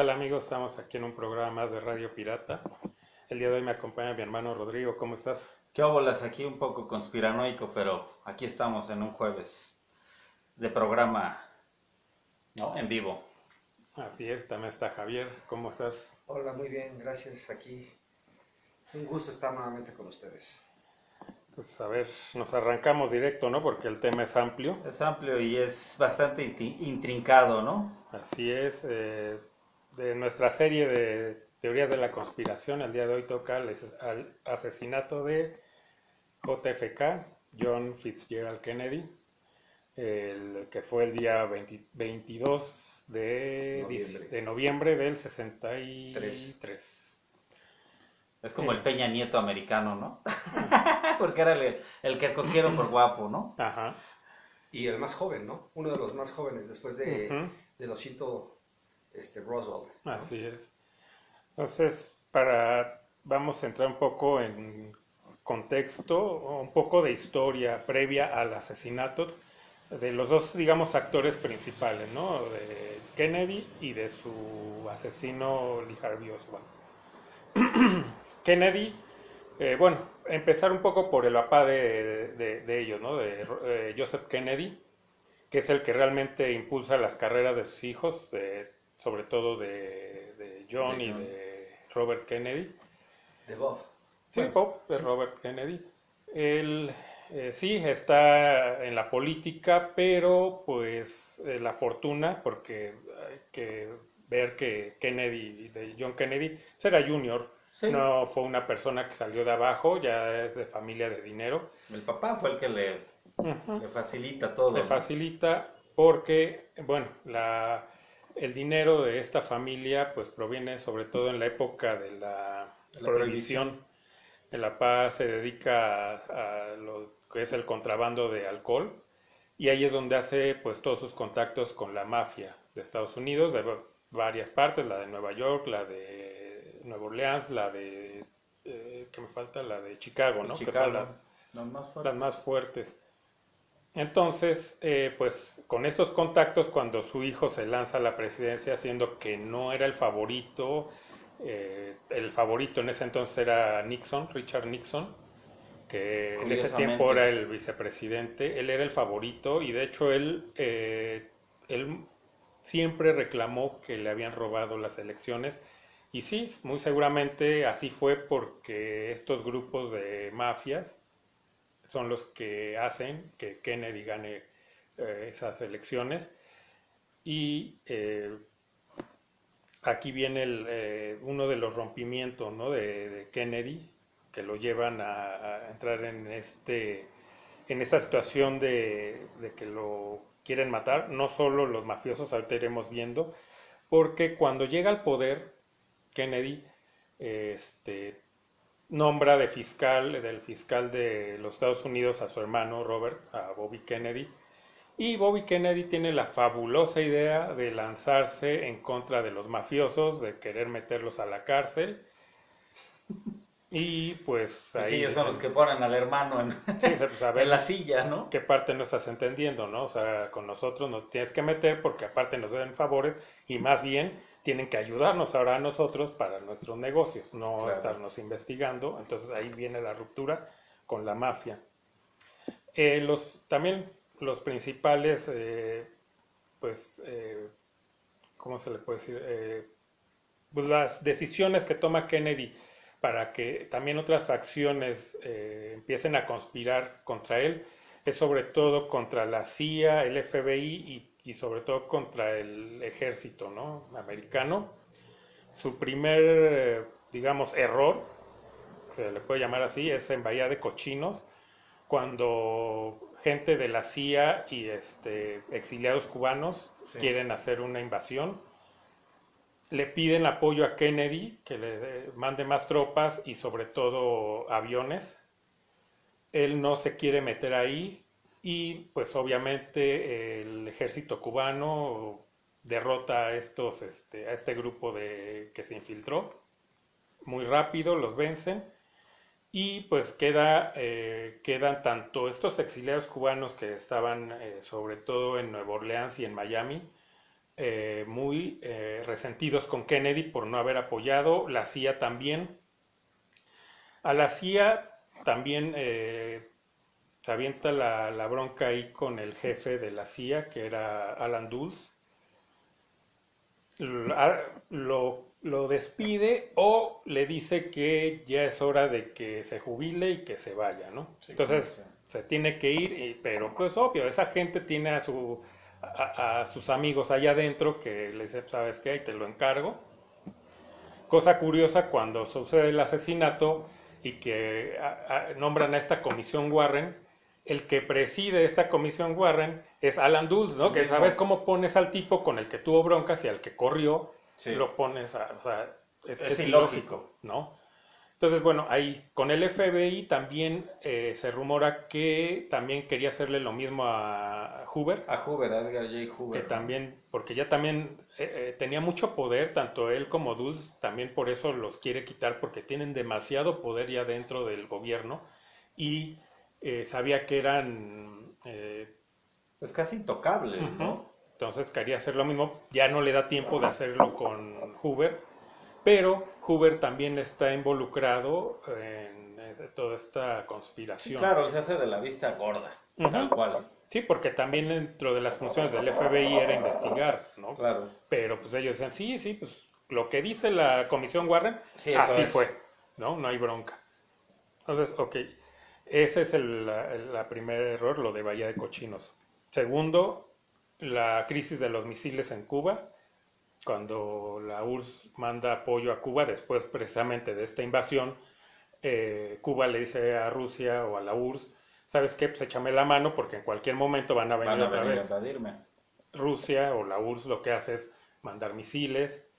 ¿Qué tal amigos? Estamos aquí en un programa más de Radio Pirata. El día de hoy me acompaña mi hermano Rodrigo. ¿Cómo estás? ¿Qué óbolas? Aquí un poco conspiranoico, pero aquí estamos en un jueves de programa, ¿no? En vivo. Así es, también está Javier. ¿Cómo estás? Hola, muy bien, gracias. Aquí un gusto estar nuevamente con ustedes. Pues a ver, nos arrancamos directo, ¿no? Porque el tema es amplio. Es amplio y es bastante intrincado, ¿no? Así es. eh, de nuestra serie de teorías de la conspiración, el día de hoy toca el asesinato de JFK, John Fitzgerald Kennedy, el que fue el día 20 22 de Noviembre. de noviembre del 63. Es como Sí. el Peña Nieto americano, ¿no? Porque era el, el que escogieron por guapo, ¿no? Ajá. Y el más joven, ¿no? Uno de los más jóvenes después de, Ujú. del osito este, Roswell. Así es. Entonces, para vamos a entrar un poco en contexto, un poco de historia previa al asesinato de los dos, digamos, actores principales, ¿no? De Kennedy y de su asesino Lee Harvey Oswald. Kennedy, eh, bueno, empezar un poco por el papá de, de- de ellos, ¿no? De eh, Joseph Kennedy, que es el que realmente impulsa las carreras de sus hijos, eh, sobre todo de, de John De y John. de Robert Kennedy. De Bob. Sí, Bueno, Bob, de Robert Kennedy. Él eh, sí está en la política, pero pues eh, la fortuna, porque hay que ver que Kennedy, de John Kennedy, pues, era junior, Sí. no fue una persona que salió de abajo, ya es de familia de dinero. El papá fue el que le, le facilita todo. Le ¿no? facilita porque, bueno, la, el dinero de esta familia pues proviene sobre todo en la época de la, La prohibición. El papá se dedica a, a lo que es el contrabando de alcohol y ahí es donde hace pues todos sus contactos con la mafia de Estados Unidos, de va- varias partes, la de Nueva York, la de Nueva Orleans, la de, eh, ¿qué me falta? La de Chicago, ¿no? Que son Chicago, las, los más fuertes. las más fuertes. Entonces, eh, pues con estos contactos, cuando su hijo se lanza a la presidencia, siendo que no era el favorito, eh, el favorito en ese entonces era Nixon, Richard Nixon, que en ese tiempo era el vicepresidente, él era el favorito y de hecho él, eh, él siempre reclamó que le habían robado las elecciones. Y sí, muy seguramente así fue porque estos grupos de mafias son los que hacen que Kennedy gane eh, esas elecciones. Y eh, aquí viene eh, uno de los rompimientos ¿no? de, Kennedy que lo llevan a, a entrar en este en esta situación de, de que lo quieren matar, no solo los mafiosos, ahorita iremos viendo, porque cuando llega al poder, Kennedy este, nombra de fiscal, del fiscal de los Estados Unidos a su hermano Robert, a Bobby Kennedy, y Bobby Kennedy tiene la fabulosa idea de lanzarse en contra de los mafiosos, de querer meterlos a la cárcel. Y pues ahí sí, ellos son los que ponen al hermano en, "Sí, pues, a ver, en la silla, ¿no? qué parte no estás entendiendo, ¿no? O sea, con nosotros nos tienes que meter porque aparte nos deben favores y más bien tienen que ayudarnos ahora a nosotros para nuestros negocios, no Claro. estarnos investigando. Entonces ahí viene la ruptura con la mafia. Eh, los, también los principales, eh, pues, eh, ¿cómo se le puede decir? Pues las decisiones que toma Kennedy para que también otras facciones empiecen a conspirar contra él es sobre todo contra la CIA, el FBI y, y sobre todo contra el ejército ¿no? americano. Su primer, eh, digamos, error, se le puede llamar así, es en Bahía de Cochinos, cuando gente de la CIA y este, exiliados cubanos Sí. quieren hacer una invasión le piden apoyo a Kennedy, que le eh, mande más tropas y sobre todo aviones. Él no se quiere meter ahí y pues obviamente el ejército cubano derrota a estos, este, a este grupo de que se infiltró muy rápido, los vencen y pues queda, eh, quedan tanto estos exiliados cubanos que estaban eh, sobre todo en Nueva Orleans y en Miami, eh, muy resentidos con Kennedy por no haber apoyado, la CIA también. A la CIA también se avienta la, la bronca ahí con el jefe de la CIA, que era Alan Dulles. Lo, lo despide o le dice que ya es hora de que se jubile y que se vaya, ¿no? Sí, Entonces claro. se tiene que ir, y- pero pues obvio, esa gente tiene a, su, a, a sus amigos allá adentro que le dice, ¿sabes qué? Ahí te lo encargo. Cosa curiosa cuando sucede el asesinato y que a- a- nombran a esta comisión Warren, el que preside esta comisión Warren es Alan Dulles, ¿no? Que es saber cómo pones al tipo con el que tuvo broncas y al que corrió, Sí. lo pones a, o sea, es, Es es ilógico. ¿no? Entonces, bueno, ahí con el FBI también eh, se rumora que también quería hacerle lo mismo a Hoover, A Hoover, a Edgar J. que Hoover. también, porque ya también eh, eh, tenía mucho poder, tanto él como Dulles, también por eso los quiere quitar, porque tienen demasiado poder ya dentro del gobierno y eh, sabía que eran... eh, Es casi intocable, ¿no? Entonces quería hacer lo mismo, ya no le da tiempo de hacerlo con Hoover, pero Hoover también está involucrado en eh, toda esta Sí, conspiración. claro, se hace de la vista gorda, tal cual. Sí, porque también dentro de las funciones del FBI era investigar, ¿no? Claro. Pero pues ellos decían, sí, sí, pues lo que dice la comisión Warren, Sí, así es. fue, ¿no? No hay bronca. Entonces, ok, ese es el, la, la primer error, lo de Bahía de Cochinos. Segundo, la crisis de los misiles en Cuba, cuando la URSS manda apoyo a Cuba después precisamente de esta invasión, eh, Cuba le dice a Rusia o a la URSS, ¿sabes qué? Pues échame la mano porque en cualquier momento van a venir Van a otra venir a vez. invadirme. Rusia o la URSS lo que hace es mandar misiles,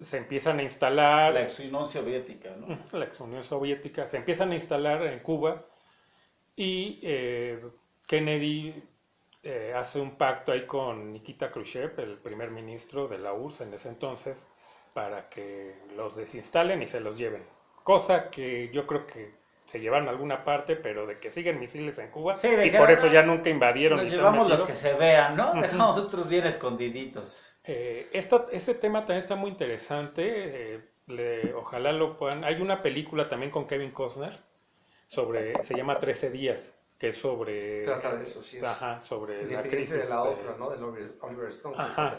se empiezan a instalar, La ex Unión Soviética, ¿no? la ex Unión Soviética, se empiezan a instalar en Cuba y eh, Kennedy eh, hace un pacto ahí con Nikita Khrushchev, el primer ministro de la URSS en ese entonces, para que los desinstalen y se los lleven. Cosa que yo creo que se llevaron a alguna parte, pero de que siguen misiles en Cuba Sí, y por eso "Ah, ya nunca invadieron. Nos llevamos los metido". que se vean, ¿no? Dejamos otros bien escondiditos. Eh, esto, ese tema también está muy interesante. eh, le- ojalá lo puedan. Hay una película también con Kevin Costner sobre, se llama 13 días, que es sobre, Trata de eso, sí es. ajá, sobre la crisis. de la de- otra, ¿no? Del Oliver, Stone, que es Ajá.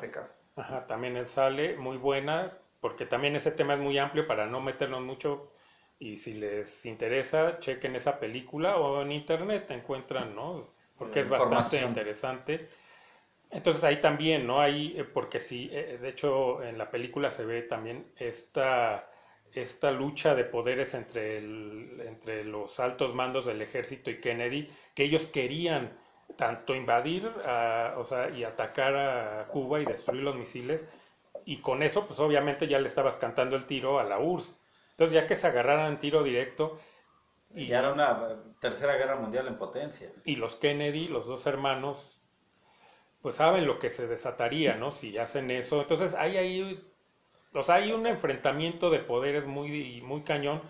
Ajá, también él sale, muy buena, porque también ese tema es muy amplio para no meternos mucho. Y si les interesa, chequen esa película o en internet encuentran, ¿no? Porque es bastante interesante. Entonces ahí también, ¿no? Hay, eh, porque sí, eh, de hecho en la película se ve también esta, esta lucha de poderes entre, el- entre los altos mandos del ejército y Kennedy, que ellos querían tanto invadir a- o sea, y atacar a Cuba y destruir los misiles, y con eso, pues obviamente ya le estabas cantando el tiro a la URSS. Entonces ya que se agarraran en tiro directo, Y ya era una eh, tercera guerra mundial en potencia. y los Kennedy, los dos hermanos, pues saben lo que se desataría, ¿no? Si hacen eso. Entonces hay ahí, o sea, hay un enfrentamiento de poderes muy, muy cañón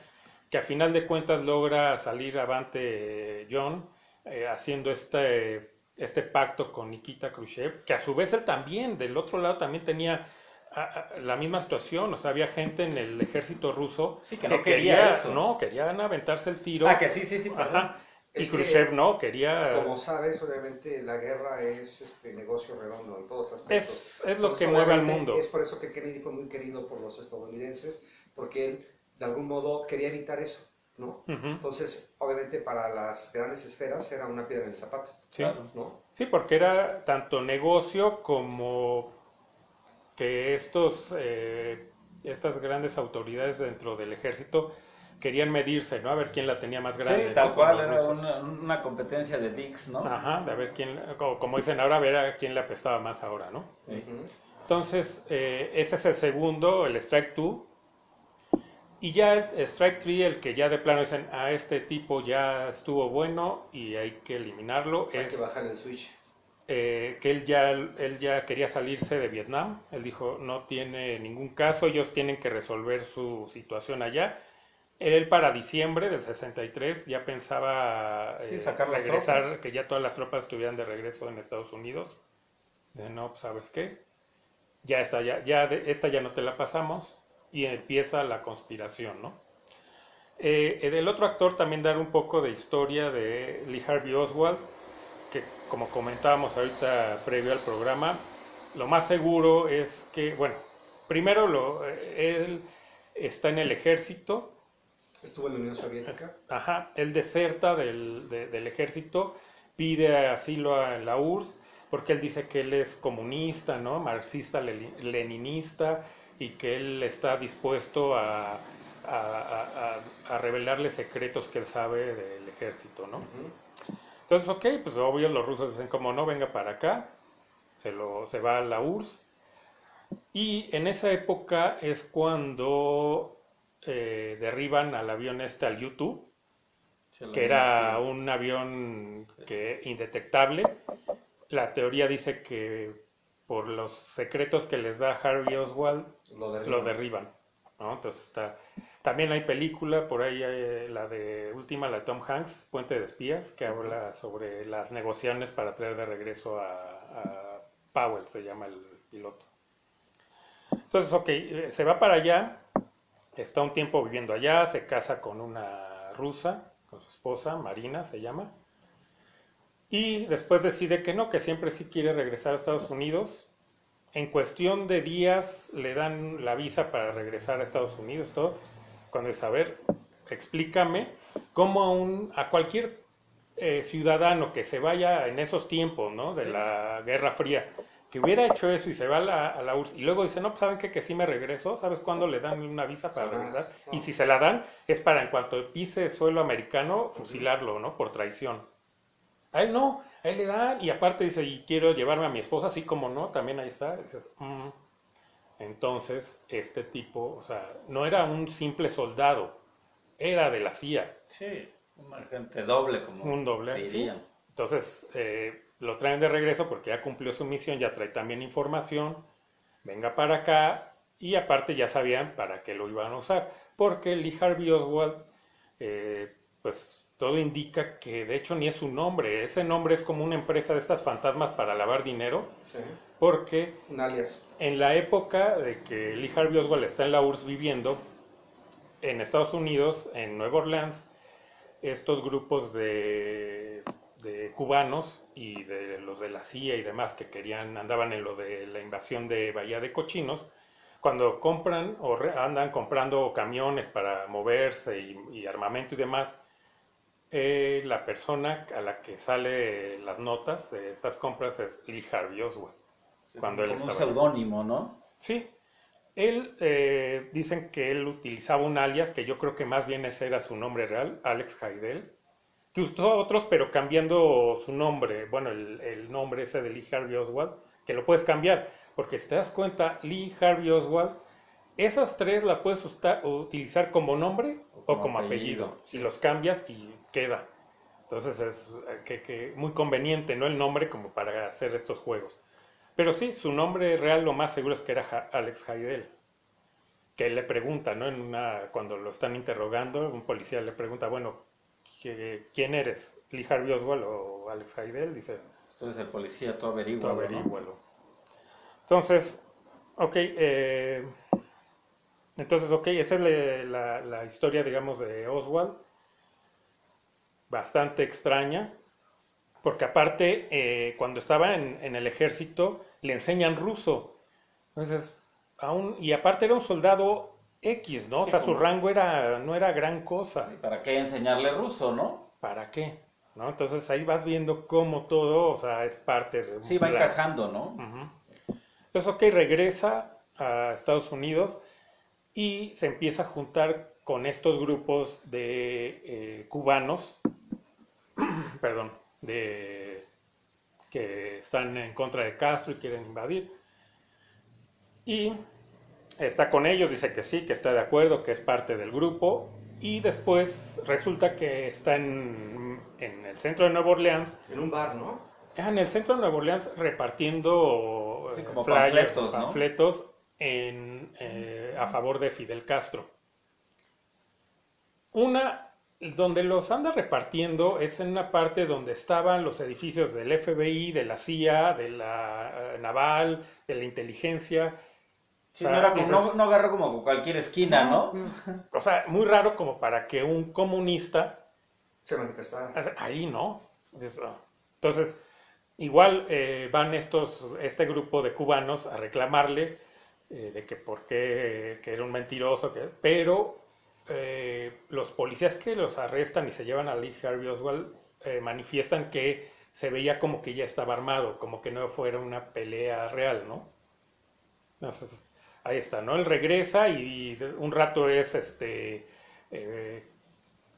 que a final de cuentas logra salir avante eh, John eh, haciendo este, este pacto con Nikita Khrushchev, que a su vez él también, del otro lado, también tenía a- a- la misma situación, o sea, había gente en el ejército ruso Sí, que no quería eso. no, querían aventarse el tiro. Ah, que sí, sí, sí, perdón. Y que- Khrushchev no, quería... Como sabes, obviamente la guerra es este negocio redondo en todos aspectos. Es, es lo Entonces, que mueve al mundo. Es por eso que Kennedy fue muy querido por los estadounidenses, porque él de algún modo quería evitar eso, ¿no? Entonces, obviamente para las grandes esferas era una piedra en el zapato, Sí. Claro. ¿no? Sí, porque era tanto negocio como que estos, eh, estas grandes autoridades dentro del ejército querían medirse, ¿no? A ver quién la tenía más grande. Sí, tal ¿no? cual, era una, una competencia de dicks, ¿no? Ajá, de a ver quién, como, como dicen ahora, a ver a quién le apestaba más ahora, ¿no? Sí. Ujú. Entonces, eh, ese es el segundo, el Strike 2. Y ya el Strike 3, el que ya de plano dicen, a este tipo ya estuvo bueno y hay que eliminarlo, Hay es que bajar el switch. eh, que él ya, él ya quería salirse de Vietnam. Él dijo, no tiene ningún caso, ellos tienen que resolver su situación allá. Él para diciembre del 63 ya pensaba Sí, eh, sacar las regresar, tropas. que ya todas las tropas estuvieran de regreso en Estados Unidos. De no, pues, ¿sabes qué? ya está, ya, ya de- esta ya no te la pasamos y empieza la conspiración, ¿no? Eh, eh, del otro actor también dar un poco de historia de Lee Harvey Oswald, que como comentábamos ahorita previo al programa, lo más seguro es que, bueno, primero lo, eh, él está en el ejército, Estuvo en la Unión Soviética. Ajá, él deserta del, de- del ejército, pide asilo en la URSS, porque él dice que él es comunista, ¿no? Marxista, leninista, y que él está dispuesto a, a, a- a- a revelarle secretos que él sabe del ejército, ¿no? Entonces, ok, pues obvio los rusos dicen como no, venga para acá, se, lo, se va a la URSS. Y en esa época es cuando eh, derriban al avión este al YouTube, que era un avión que indetectable. La teoría dice que por los secretos que les da Harvey Oswald, Lo derriban. lo derriban. ¿no? Entonces está. También hay película, por ahí hay la de última, la de Tom Hanks, Puente de Espías, que habla sobre las negociaciones para traer de regreso a, a Powell, se llama el piloto. Entonces, ok, eh, se va para allá, está un tiempo viviendo allá, se casa con una rusa, con su esposa, Marina se llama, y después decide que no, que siempre sí quiere regresar a Estados Unidos. En cuestión de días le dan la visa para regresar a Estados Unidos, todo. Cuando dice, a ver, explícame cómo a, un, a cualquier eh, ciudadano que se vaya en esos tiempos, ¿no? De Sí. la Guerra Fría, que hubiera hecho eso y se va a la, a la URSS y luego dice, no, pues saben qué? que sí me regreso, ¿sabes cuándo le dan una visa para regresar? Y si se la dan, es para en cuanto pise suelo americano, fusilarlo, ¿no? Por traición. A él no, a él le dan, y aparte dice, y quiero llevarme a mi esposa, así como no, también ahí está. Dices, "Mm". Entonces, este tipo, o sea, no era un simple soldado, era de la CIA, Sí, un agente doble, como un doble. dirían. Entonces, eh, lo traen de regreso porque ya cumplió su misión, ya trae también información, venga para acá, y aparte ya sabían para qué lo iban a usar, porque Lee Harvey Oswald, eh, pues todo indica que de hecho ni es su nombre, ese nombre es como una empresa de estas fantasmas para lavar dinero, Sí. porque Un alias. en la época de que Lee Harvey Oswald está en la URSS viviendo, en Estados Unidos, en Nueva Orleans, estos grupos de, de cubanos y de los de la CIA y demás que querían, andaban en lo de la invasión de Bahía de Cochinos, cuando compran o re- andan comprando camiones para moverse y, y armamento y demás, eh, la persona a la que sale las notas de estas compras es Lee Harvey Oswald. Sí, Cuando él un estaba ahí. seudónimo, ¿no? Sí, él, eh, dicen que él utilizaba un alias, que yo creo que más bien ese era su nombre real, Alex Haidel, que usó otros, pero cambiando su nombre, bueno, el, el nombre ese de Lee Harvey Oswald, que lo puedes cambiar, porque si te das cuenta, Lee Harvey Oswald, esas tres la puedes usta- utilizar como nombre o como, como apellido, apellido, si los cambias y queda. Entonces es eh, que, que muy conveniente, ¿no? El nombre como para hacer estos juegos. Pero sí, su nombre real lo más seguro es que era Ja- Alex Haidel. Que le pregunta, ¿no? En una, cuando lo están interrogando, un policía le pregunta, bueno, ¿qué- ¿quién eres? ¿Lee Harvey Oswald o Alex Haidel? Dice, Tú eres el policía, tú averigua. tú averígualo. Entonces, ok, eh, entonces, ok, esa es la, la- la historia, digamos, de Oswald. Bastante extraña, porque aparte, eh, cuando estaba en, en el ejército, le enseñan ruso. Entonces, aún, y aparte era un soldado X, ¿no? Sí, o sea, su rango era, no era gran cosa. ¿Para qué enseñarle ruso, no? ¿Para qué? ¿No? Entonces ahí vas viendo cómo todo, o sea, es parte de un Sí, va plan. encajando, ¿no? Ujú. Entonces, ok, regresa a Estados Unidos y se empieza a juntar con estos grupos de eh, cubanos, perdón, de que están en contra de Castro y quieren invadir. Y está con ellos, dice que sí, que está de acuerdo, que es parte del grupo. Y después resulta que está en, en el centro de Nueva Orleans En un bar, ¿no? Ah, En el centro de Nueva Orleans repartiendo Sí, eh, como flyers, panfletos, ¿no? panfletos en, eh, a favor de Fidel Castro. Una, donde los anda repartiendo es en una parte donde estaban los edificios del FBI, de la CIA, de la eh, naval, de la inteligencia. Sí, O sea, no, era como- dices- no, no agarró como cualquier esquina, ¿no? O sea, muy raro como para que un comunista Se manifestaba. ahí no. Ah. Entonces, igual eh, van estos, este grupo de cubanos a reclamarle eh, de que por qué, que era un mentiroso, que, pero eh, los policías que los arrestan y se llevan a Lee Harvey Oswald eh, manifiestan que se veía como que ya estaba armado, como que no fuera una pelea real, ¿no? Entonces, ahí está, ¿no? Él regresa y, un rato es este eh,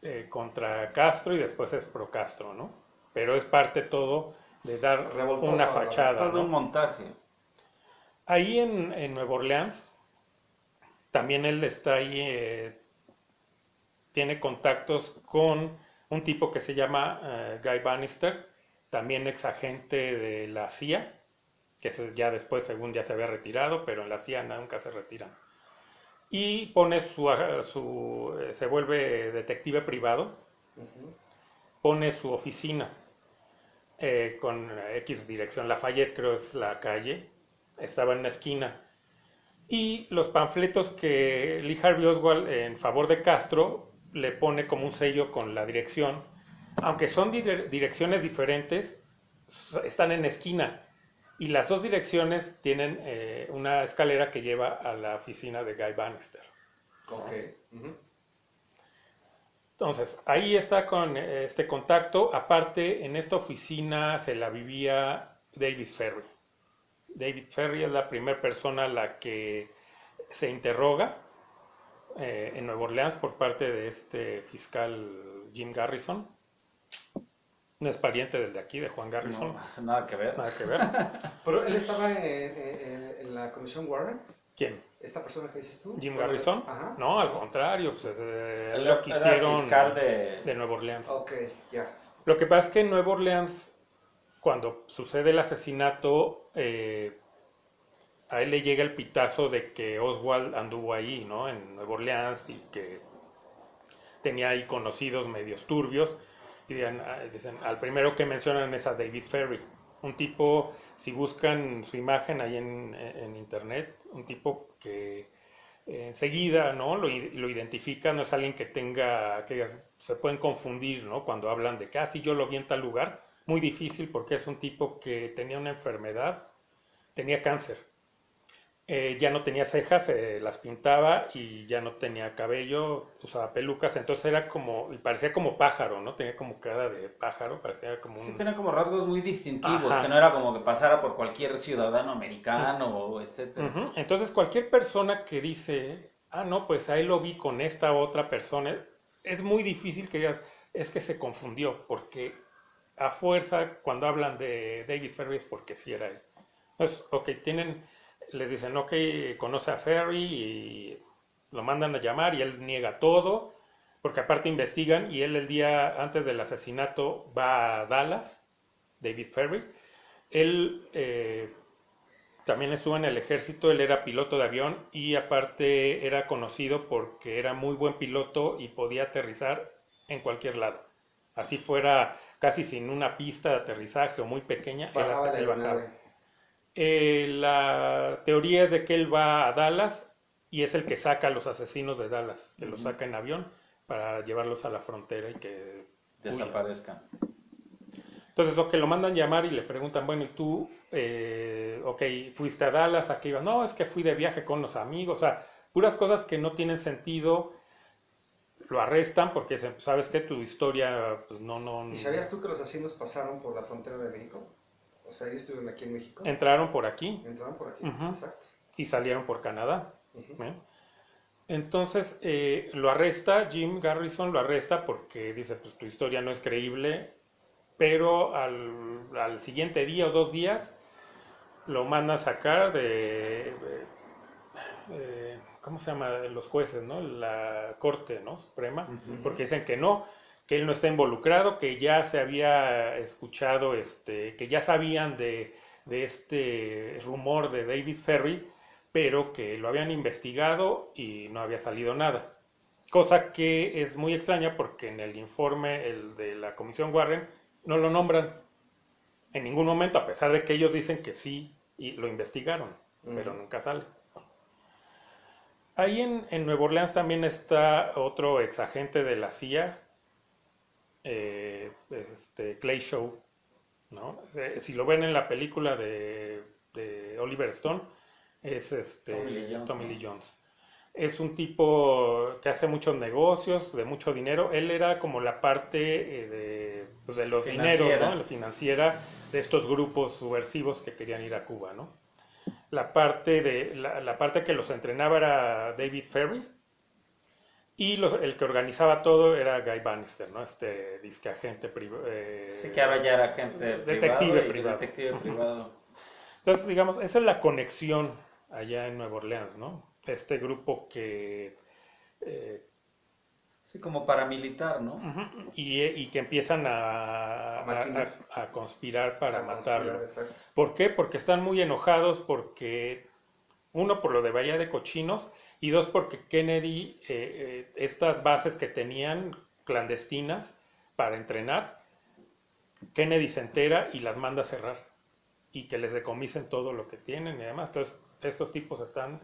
eh, contra Castro y después es pro Castro, ¿no? Pero es parte todo de dar Revoltoso, una ¿no? fachada, Todo ¿no? un montaje. Ahí en, en Nueva Orleans, también él está ahí, eh, tiene contactos con un tipo que se llama eh, Guy Bannister, también ex agente de la CIA, que ya después, según ya se había retirado, pero en la CIA nunca se retiran. Y pone su, su eh, se vuelve detective privado, pone su oficina eh, con X dirección, Lafayette creo es la calle, estaba en una esquina. Y los panfletos que Lee Harvey Oswald en favor de Castro le pone como un sello con la dirección, aunque son dire- direcciones diferentes, están en esquina. Y las dos direcciones tienen eh, una escalera que lleva a la oficina de Guy Bannister. Ok. Ujú. Entonces, ahí está con eh, este contacto. Aparte, en esta oficina se la vivía David Ferry. David Ferry es la primera persona a la que se interroga eh, en Nueva Orleans por parte de este fiscal Jim Garrison. No es pariente del de aquí, de Juan Garrison. No, nada que ver. Nada que ver. Pero él estaba en, en- en la comisión Warren. ¿Quién? ¿Esta persona que dices tú? ¿Jim Garrison? Ajá. No, al contrario. Pues, eh, Él lo era fiscal de... de Nueva Orleans. Ok, ya. Lo que pasa es que en Nueva Orleans, cuando sucede el asesinato, eh, a él le llega el pitazo de que Oswald anduvo ahí, ¿no? En Nueva Orleans y que tenía ahí conocidos medios turbios. Y ah, dicen, al primero que mencionan es a David Ferry, un tipo, si buscan su imagen ahí en, internet, un tipo que eh, enseguida, ¿no? Lo, identifica, no es alguien que tenga, que se pueden confundir, ¿no? Cuando hablan de que, ah, yo lo vi en tal lugar, muy difícil porque es un tipo que tenía una enfermedad, tenía cáncer, Eh, ya no tenía cejas, se las pintaba y ya no tenía cabello, usaba pelucas, entonces era como, y parecía como pájaro, ¿no? Tenía como cara de pájaro, parecía como Sí, tenía como rasgos muy distintivos, Ajá. que no era como que pasara por cualquier ciudadano americano, etcétera. Ujú. Entonces, cualquier persona que dice, ah, no, pues ahí lo vi con esta otra persona, es muy difícil que digas, es que se confundió, porque a fuerza, cuando hablan de David Ferry, es porque sí era él. Entonces, ok, tienen, les dicen, ok, conoce a Ferry y lo mandan a llamar y él niega todo, porque aparte investigan y él el día antes del asesinato va a Dallas, David Ferry. Él eh, también estuvo en el ejército, él era piloto de avión y aparte era conocido porque era muy buen piloto y podía aterrizar en cualquier lado. Así fuera casi sin una pista de aterrizaje o muy pequeña, Bajaba él bajaba. Eh, la teoría es de que él va a Dallas y es el que saca a los asesinos de Dallas, que los Ujú. saca en avión para llevarlos a la frontera y que. Desaparezcan. Entonces, lo que lo mandan llamar y le preguntan, bueno, ¿y tú, eh, ok, fuiste a Dallas, a qué ibas? No, es que fui de viaje con los amigos, o sea, puras cosas que no tienen sentido, lo arrestan porque pues, sabes que tu historia, pues no, no, ¿Y sabías tú que los asesinos pasaron por la frontera de México? O sea, ellos estuvieron aquí en México. entraron por aquí Entraron por aquí. Ujú. Exacto. y salieron por Canadá. ¿eh? Entonces, eh, lo arresta, Jim Garrison lo arresta porque dice, pues tu historia no es creíble, pero al, al siguiente día o dos días lo manda a sacar de, eh, ¿cómo se llama? Los jueces, ¿no? La Corte, ¿no? Suprema, porque dicen que no, que él no está involucrado, que ya se había escuchado, este, que ya sabían de, de este rumor de David Ferry, pero que lo habían investigado y no había salido nada. Cosa que es muy extraña porque en el informe el de la Comisión Warren no lo nombran en ningún momento, a pesar de que ellos dicen que sí y lo investigaron, pero Ujú. nunca sale. Ahí en, en Nueva Orleans también está otro exagente de la CIA, eh, este, Clay Show, ¿no? Eh, si lo ven en la película de, de Oliver Stone, es este, Tommy Lee Jones, Tommy ¿no? Lee Jones. Es un tipo que hace muchos negocios, de mucho dinero. Él era como la parte eh, de, pues, de los Financiera. dineros, ¿no? La financiera de estos grupos subversivos que querían ir a Cuba, ¿no? La parte, de, la, la parte que los entrenaba era David Ferry y los- el que organizaba todo era Guy Bannister, ¿no? Este disque agente privado. Sí que ahora ya era agente Detective privado detective privado. Entonces, digamos, esa es la conexión allá en Nueva Orleans, ¿no? Este grupo que... eh, Sí, como paramilitar, ¿no? ujú, y, y que empiezan a, A maquinar. a- a conspirar para matarlo. ¿Por qué? Porque están muy enojados porque, uno, por lo de Bahía de Cochinos, y dos, porque Kennedy, eh, eh, estas bases que tenían clandestinas para entrenar, Kennedy se entera y las manda a cerrar y que les decomisen todo lo que tienen y demás. Entonces, estos tipos están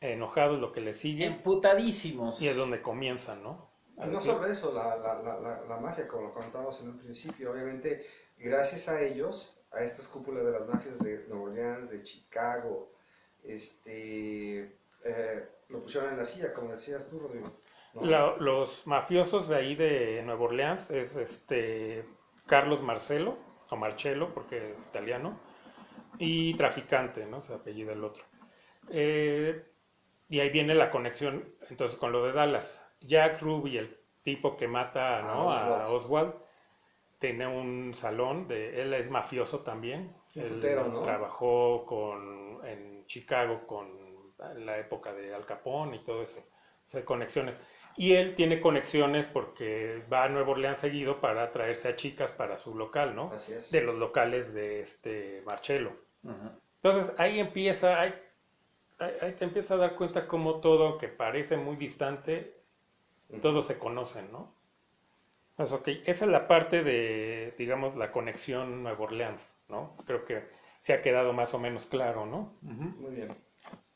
enojados, lo que les sigue, Emputadísimos. y es donde comienzan, ¿no? Y no solo eso, la, la, la, la, la mafia, como lo comentábamos en un principio, obviamente, gracias a ellos, a estas cúpulas de las mafias de Nueva Orleans, de Chicago, este, eh, lo pusieron en la silla, como decías tú, Rodrigo. ¿no? La- los mafiosos de ahí de Nueva Orleans es este Carlos Marcelo, o Marcello, porque es italiano, y traficante, ¿no? Se apellida el otro. Eh, y ahí viene la conexión, entonces, con lo de Dallas. Jack Ruby, el tipo que mata ¿no? A a Oswald, tiene un salón, de, él es mafioso también. Él ¿no? trabajó con, en Chicago con la época de Al Capone y todo eso. O sea, conexiones. Y él tiene conexiones porque va a Nueva Orleans seguido para traerse a chicas para su local, ¿no? Así es. De los locales de este Marcello. Ujú. Entonces ahí empieza, ahí, ahí- te empiezas a dar cuenta cómo todo que parece muy distante, Ujú. todos se conocen, ¿no? Pues, ok, esa es la parte de, digamos, la conexión Nueva Orleans, ¿no? Creo que se ha quedado más o menos claro, ¿no? Muy bien.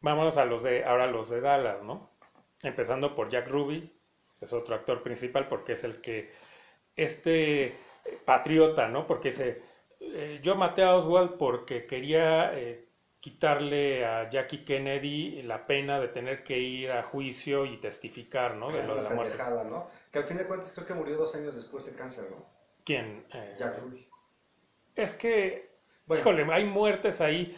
Vámonos a los de, ahora los de Dallas, ¿no? Empezando por Jack Ruby, es otro actor principal porque es el que, este eh, patriota, ¿no? Porque dice, eh, yo maté a Oswald porque quería eh, quitarle a Jackie Kennedy la pena de tener que ir a juicio y testificar, ¿no? De lo de la muerte. Que al fin de cuentas creo que murió dos años después de cáncer, ¿no? ¿Quién? Eh, Jack Ruby. Es que, Bueno. híjole, hay muertes ahí.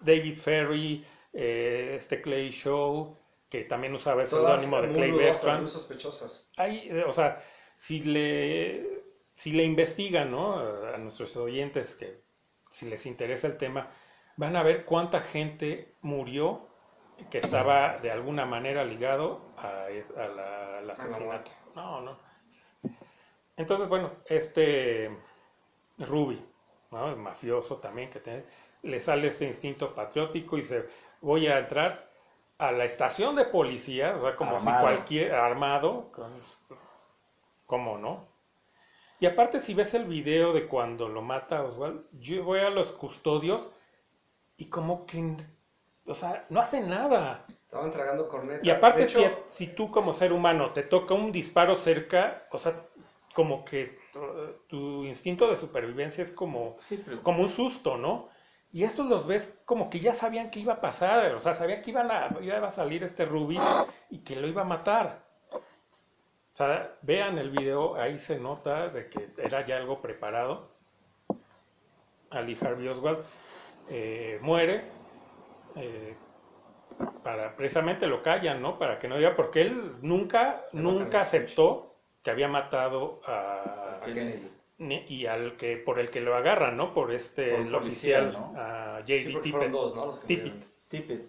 David Ferry, eh, este Clay Show, que también usaba el seudónimo de Clay Bertrand. muy sospechosas. Hay, eh, o sea, si le, si le investigan, ¿no? A nuestros oyentes que si les interesa el tema, van a ver cuánta gente murió que estaba de alguna manera ligado a la- al asesinato. No, no. Entonces, bueno, este Ruby, ¿no? El mafioso también que tiene, le sale este instinto patriótico y dice, voy a entrar a la estación de policía, o sea, como si cualquier armado, ¿cómo no? Y aparte, si ves el video de cuando lo mata Oswald, yo voy a los custodios y como que, o sea, no hace nada. Estaban tragando corneta. Y aparte, hecho, si, si tú como ser humano te toca un disparo cerca, o sea, como que tu, tu instinto de supervivencia es como, Sí, pero como un susto, ¿no? Y estos los ves como que ya sabían que iba a pasar, o sea, sabían que iban a, iba a salir este Ruby y que lo iba a matar. O sea, vean el video, ahí se nota de que era ya algo preparado. Ali Harvey Oswald eh, muere, eh, para precisamente lo callan, ¿no? Para que no diga, porque él nunca, nunca aceptó que había matado a, a Kennedy. Y al que por el que lo agarran, ¿no? Por este Por el policía, oficial, ¿no? Sí, Tippett. murieron. Tippett.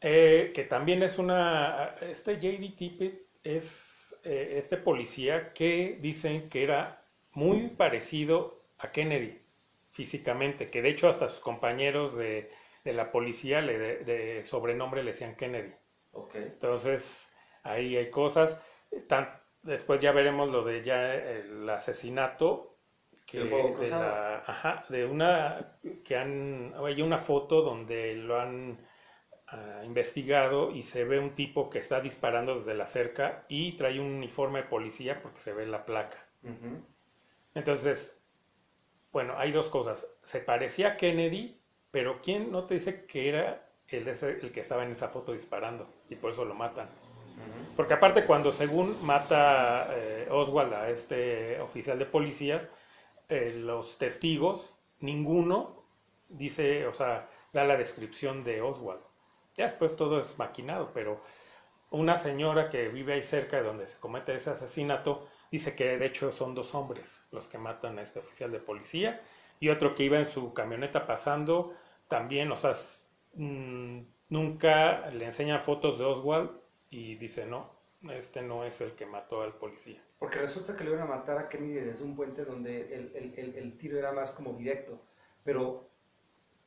Eh, que también es una, este J.D. Tippett es eh, este policía que dicen que era muy parecido a Kennedy físicamente, que de hecho hasta sus compañeros de, de la policía le de, de sobrenombre le decían Kennedy. Ok. Entonces, ahí hay cosas. Tan- después ya veremos lo de ya el asesinato que Del fuego de, cruzado. la- ajá, de una que han hay una foto donde lo han ah, investigado y se ve un tipo que está disparando desde la cerca y trae un uniforme de policía porque se ve la placa. Entonces, bueno, hay dos cosas. Se parecía a Kennedy, pero ¿quién no te dice que era el, de ese- el que estaba en esa foto disparando? Y por eso lo matan. Porque aparte cuando según mata eh, Oswald a este oficial de policía, eh, los testigos, ninguno dice, o sea, da la descripción de Oswald. Ya después todo es maquinado, pero una señora que vive ahí cerca de donde se comete ese asesinato dice que de hecho son dos hombres los que matan a este oficial de policía y otro que iba en su camioneta pasando también, o sea, mm, nunca le enseñan fotos de Oswald y dice, no, este no es el que mató al policía. Porque resulta que le iban a matar a Kennedy desde un puente donde el, el- el- el tiro era más como directo. Pero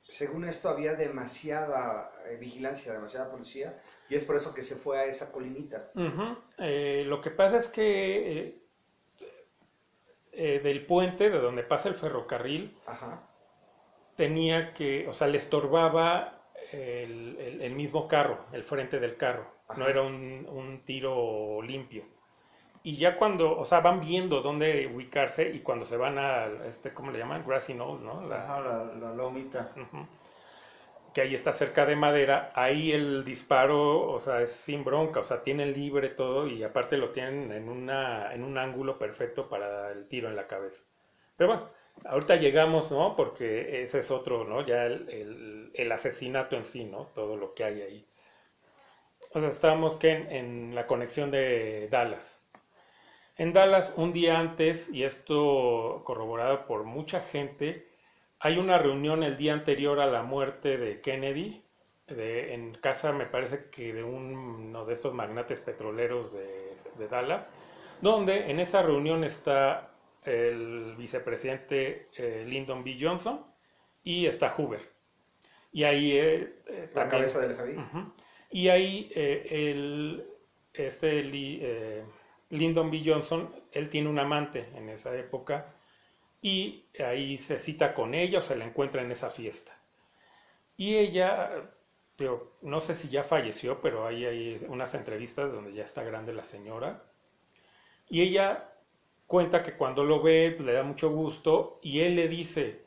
según esto había demasiada eh, vigilancia, demasiada policía, y es por eso que se fue a esa colinita. Eh, lo que pasa es que eh, eh, del puente, de donde pasa el ferrocarril, Ajá. tenía que, o sea, le estorbaba el, el- el mismo carro, el frente del carro. No era un, un tiro limpio. Y ya cuando, o sea, van viendo dónde ubicarse y cuando se van a, este, ¿cómo le llaman? Grassy Knoll, ¿no? La- la, la lomita. Que ahí está cerca de madera, ahí el disparo, o sea, es sin bronca, o sea, tienen libre todo y aparte lo tienen en, una, en un ángulo perfecto para el tiro en la cabeza. Pero bueno, ahorita llegamos, ¿no? Porque ese es otro, ¿no? Ya el, el- el asesinato en sí, ¿no? Todo lo que hay ahí. O sea, estamos que en, en la conexión de Dallas. En Dallas, un día antes, y esto corroborado por mucha gente, hay una reunión el día anterior a la muerte de Kennedy, de- en casa, me parece que de uno de estos magnates petroleros de, de Dallas, donde en esa reunión está el vicepresidente eh, Lyndon B. Johnson y está Hoover. Y ahí eh, eh, La también- cabeza del FBI. Ujú. Y ahí eh, el, este Lyndon B. Johnson, él tiene un amante en esa época y ahí se cita con ella o se la encuentra en esa fiesta. Y ella, digo, no sé si ya falleció, pero ahí hay unas entrevistas donde ya está grande la señora. Y ella cuenta que cuando lo ve le da mucho gusto y él le dice,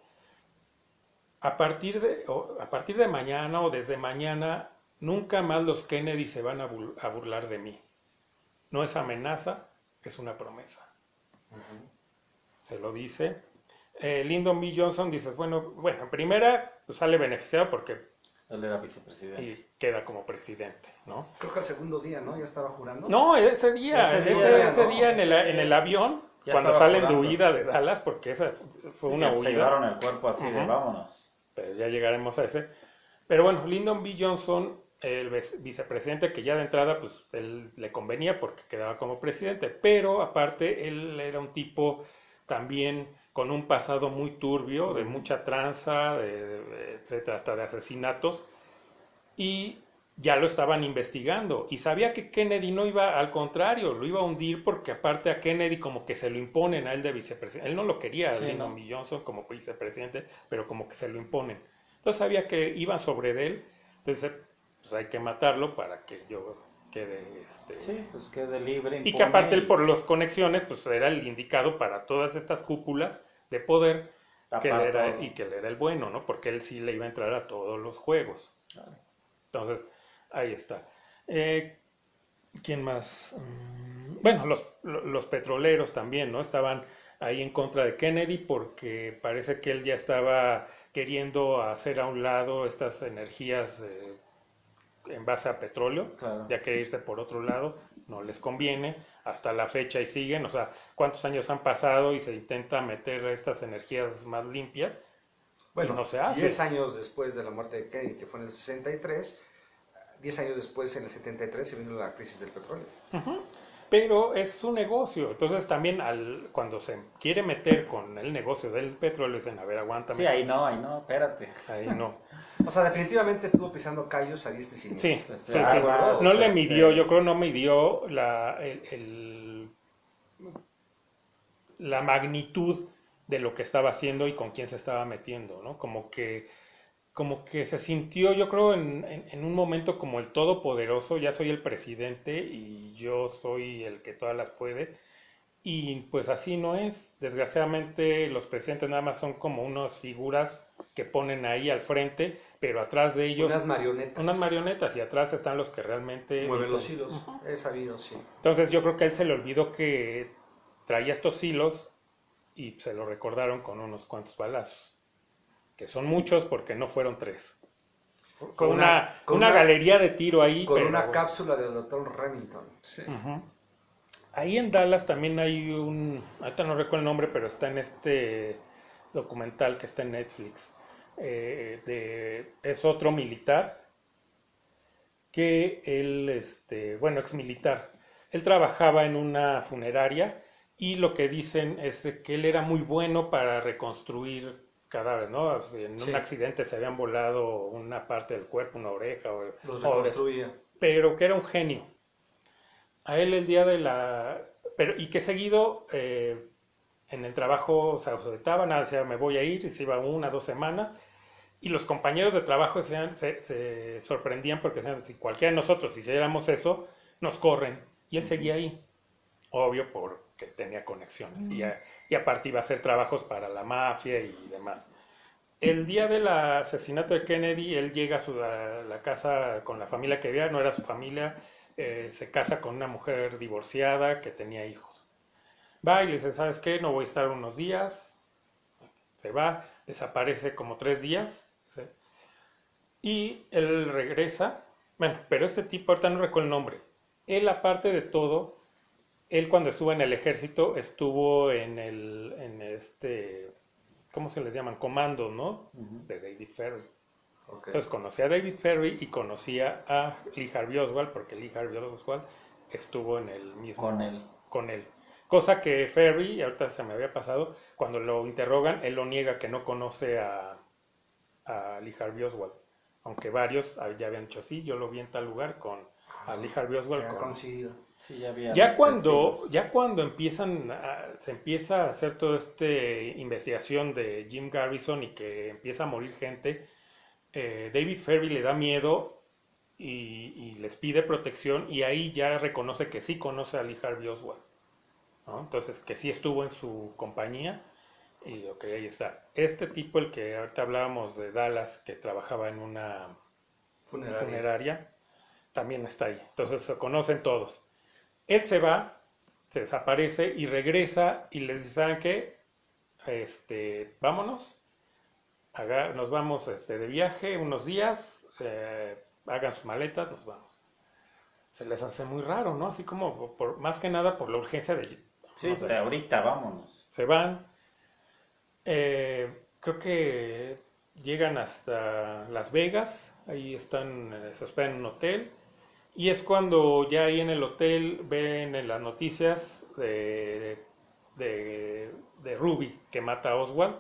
a partir de, a partir de mañana o desde mañana, nunca más los Kennedy se van a burlar de mí. No es amenaza, es una promesa. Se lo dice. Eh, Lyndon B. Johnson dice, bueno, bueno, en primera pues, sale beneficiado porque Él era vicepresidente. y queda como presidente, ¿no? Creo que al segundo día, ¿no? Ya estaba jurando. No, ese día, Ese ese, día, ese ¿no? día en el, Ese en el avión, Ya cuando salen de jurando. huida de Dallas, porque esa fue Sí, una Se huida. llevaron el cuerpo así de vámonos. pero ya llegaremos a ese. Pero bueno, Lyndon B. Johnson, el vice- vicepresidente, que ya de entrada, pues él le convenía porque quedaba como presidente, pero aparte él era un tipo también con un pasado muy turbio, de mucha tranza, de, de- etcétera, hasta de asesinatos, y ya lo estaban investigando, y sabía que Kennedy no iba, al contrario, lo iba a hundir porque aparte a Kennedy como que se lo imponen a él de vicepresidente, él no lo quería, a Sí, Lyndon ¿no? Johnson como vicepresidente, pero como que se lo imponen. Entonces sabía que iban sobre de él, entonces pues hay que matarlo para que yo quede este, Sí, pues quede libre. y que aparte él por las conexiones pues era el indicado para todas estas cúpulas de poder que él era, y que él era el bueno, ¿no? Porque él sí le iba a entrar a todos los juegos. Claro. Entonces, ahí está. Eh, ¿Quién más? Mm, Bueno, los, lo- los petroleros también, ¿no? Estaban ahí en contra de Kennedy porque parece que él ya estaba queriendo hacer a un lado estas energías eh, en base a petróleo, Claro. ya que irse por otro lado no les conviene, hasta la fecha y siguen, o sea, cuántos años han pasado y se intenta meter estas energías más limpias, Bueno, y no se hace. 10 años después de la muerte de Kennedy, que fue en el 63, 10 años después, en el 73, se vino la crisis del petróleo. Ujú. Pero es su negocio. Entonces también al, cuando se quiere meter con el negocio del petróleo, dicen, a ver, aguántame. Sí, ahí no, ahí no, espérate. Ahí no. O sea, definitivamente estuvo pisando callos a diestra y siniestra. Sí, Pues, sí, pues, sí. además, No le midió, yo creo no midió la, el- el- la magnitud de lo que estaba haciendo y con quién se estaba metiendo, ¿no? Como que, como que se sintió, yo creo, en, en- en un momento como el todopoderoso, ya soy el presidente y yo soy el que todas las puede. Y pues así no es. Desgraciadamente los presidentes nada más son como unas figuras que ponen ahí al frente, pero atrás de ellos Unas marionetas. unas marionetas y atrás están los que realmente Mueven los hilos. He sabido, sí. Entonces yo creo que a él se le olvidó que traía estos hilos y se lo recordaron con unos cuantos balazos, que son muchos porque no fueron tres. Con una, una- con una una- galería de tiro ahí. Con pero- una cápsula del doctor Remington. Ujú. Ahí en Dallas también hay un, ahorita no recuerdo el nombre, pero está en este documental que está en Netflix. eh, de, es otro militar que él, este, bueno, ex militar. Él trabajaba en una funeraria y lo que dicen es que él era muy bueno para reconstruir cadáveres, ¿no? En Sí. un accidente se habían volado una parte del cuerpo, una oreja, o, Los o reconstruía. pero que era un genio. A él el día de la... Pero, y que seguido eh, en el trabajo se ausentaba, nada, decía, me voy a ir, y se iba una, dos semanas, y los compañeros de trabajo decían- se, se sorprendían porque decían, si cualquiera de nosotros hiciéramos eso, nos corren. Y él seguía ahí, obvio porque tenía conexiones, y, y aparte iba a hacer trabajos para la mafia y demás. El día del asesinato de Kennedy, él llega a, su, la casa con la familia que había, no era su familia, eh, se casa con una mujer divorciada que tenía hijos. Va y le dice, ¿sabes qué? No voy a estar unos días. Se va, desaparece como tres días. Y él regresa. Bueno, pero este tipo, ahorita no recuerdo el nombre. Él, aparte de todo, él cuando estuvo en el ejército, estuvo en el, en este, ¿cómo se les llaman? Comandos, ¿no? De David Ferry. Entonces conocía a David Ferry y conocía a Lee Harvey Oswald, porque Lee Harvey Oswald estuvo en el mismo... Con él. Con él. Cosa que Ferry, ahorita se me había pasado, cuando lo interrogan, él lo niega que no conoce a, a Lee Harvey Oswald. Aunque varios ya habían dicho, sí, yo lo vi en tal lugar con a Lee Harvey Oswald. Con- coincidido. Sí, ya había ya cuando, testigos. ya cuando empiezan a- se empieza a hacer toda esta investigación de Jim Garrison y que empieza a morir gente, eh, David Ferry le da miedo y, y les pide protección y ahí ya reconoce que sí conoce a Lee Harvey Oswald. ¿no? Entonces, que sí estuvo en su compañía y ok, ahí está. Este tipo, el que ahorita hablábamos de Dallas, que trabajaba en una Funeraria. funeraria, también está ahí. Entonces se conocen todos. Él se va, se desaparece y regresa y les dice, ¿saben qué? Este, vámonos, haga- nos vamos este, de viaje unos días, eh, hagan sus maletas, nos vamos. Se les hace muy raro, ¿no? Así como, por, más que nada por la urgencia de... Sí, de ahorita vámonos. Se van. Eh, creo que llegan hasta Las Vegas. Ahí están, eh, se hospedan en un hotel. Y es cuando ya ahí en el hotel ven en las noticias de, de, de Ruby que mata a Oswald.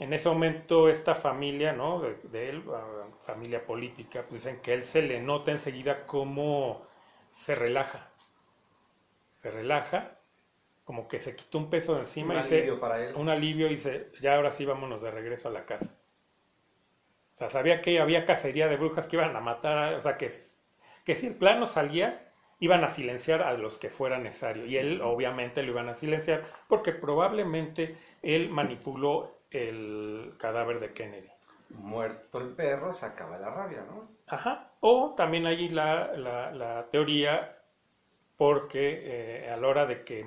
En ese momento esta familia, ¿no? De, de él, ah, familia política, pues dicen que él se le nota enseguida cómo se relaja. Se relaja, como que se quitó un peso de encima Un y se, alivio para él. un alivio y dice, ya ahora sí vámonos de regreso a la casa. O sea, sabía que había cacería de brujas que iban a matar, o sea, que, que si el plano salía, iban a silenciar a los que fuera necesario. Y él obviamente lo iban a silenciar porque probablemente él manipuló el cadáver de Kennedy. Muerto el perro, se acaba la rabia, ¿no? Ajá. O también hay la, la- la teoría porque eh, a la hora de que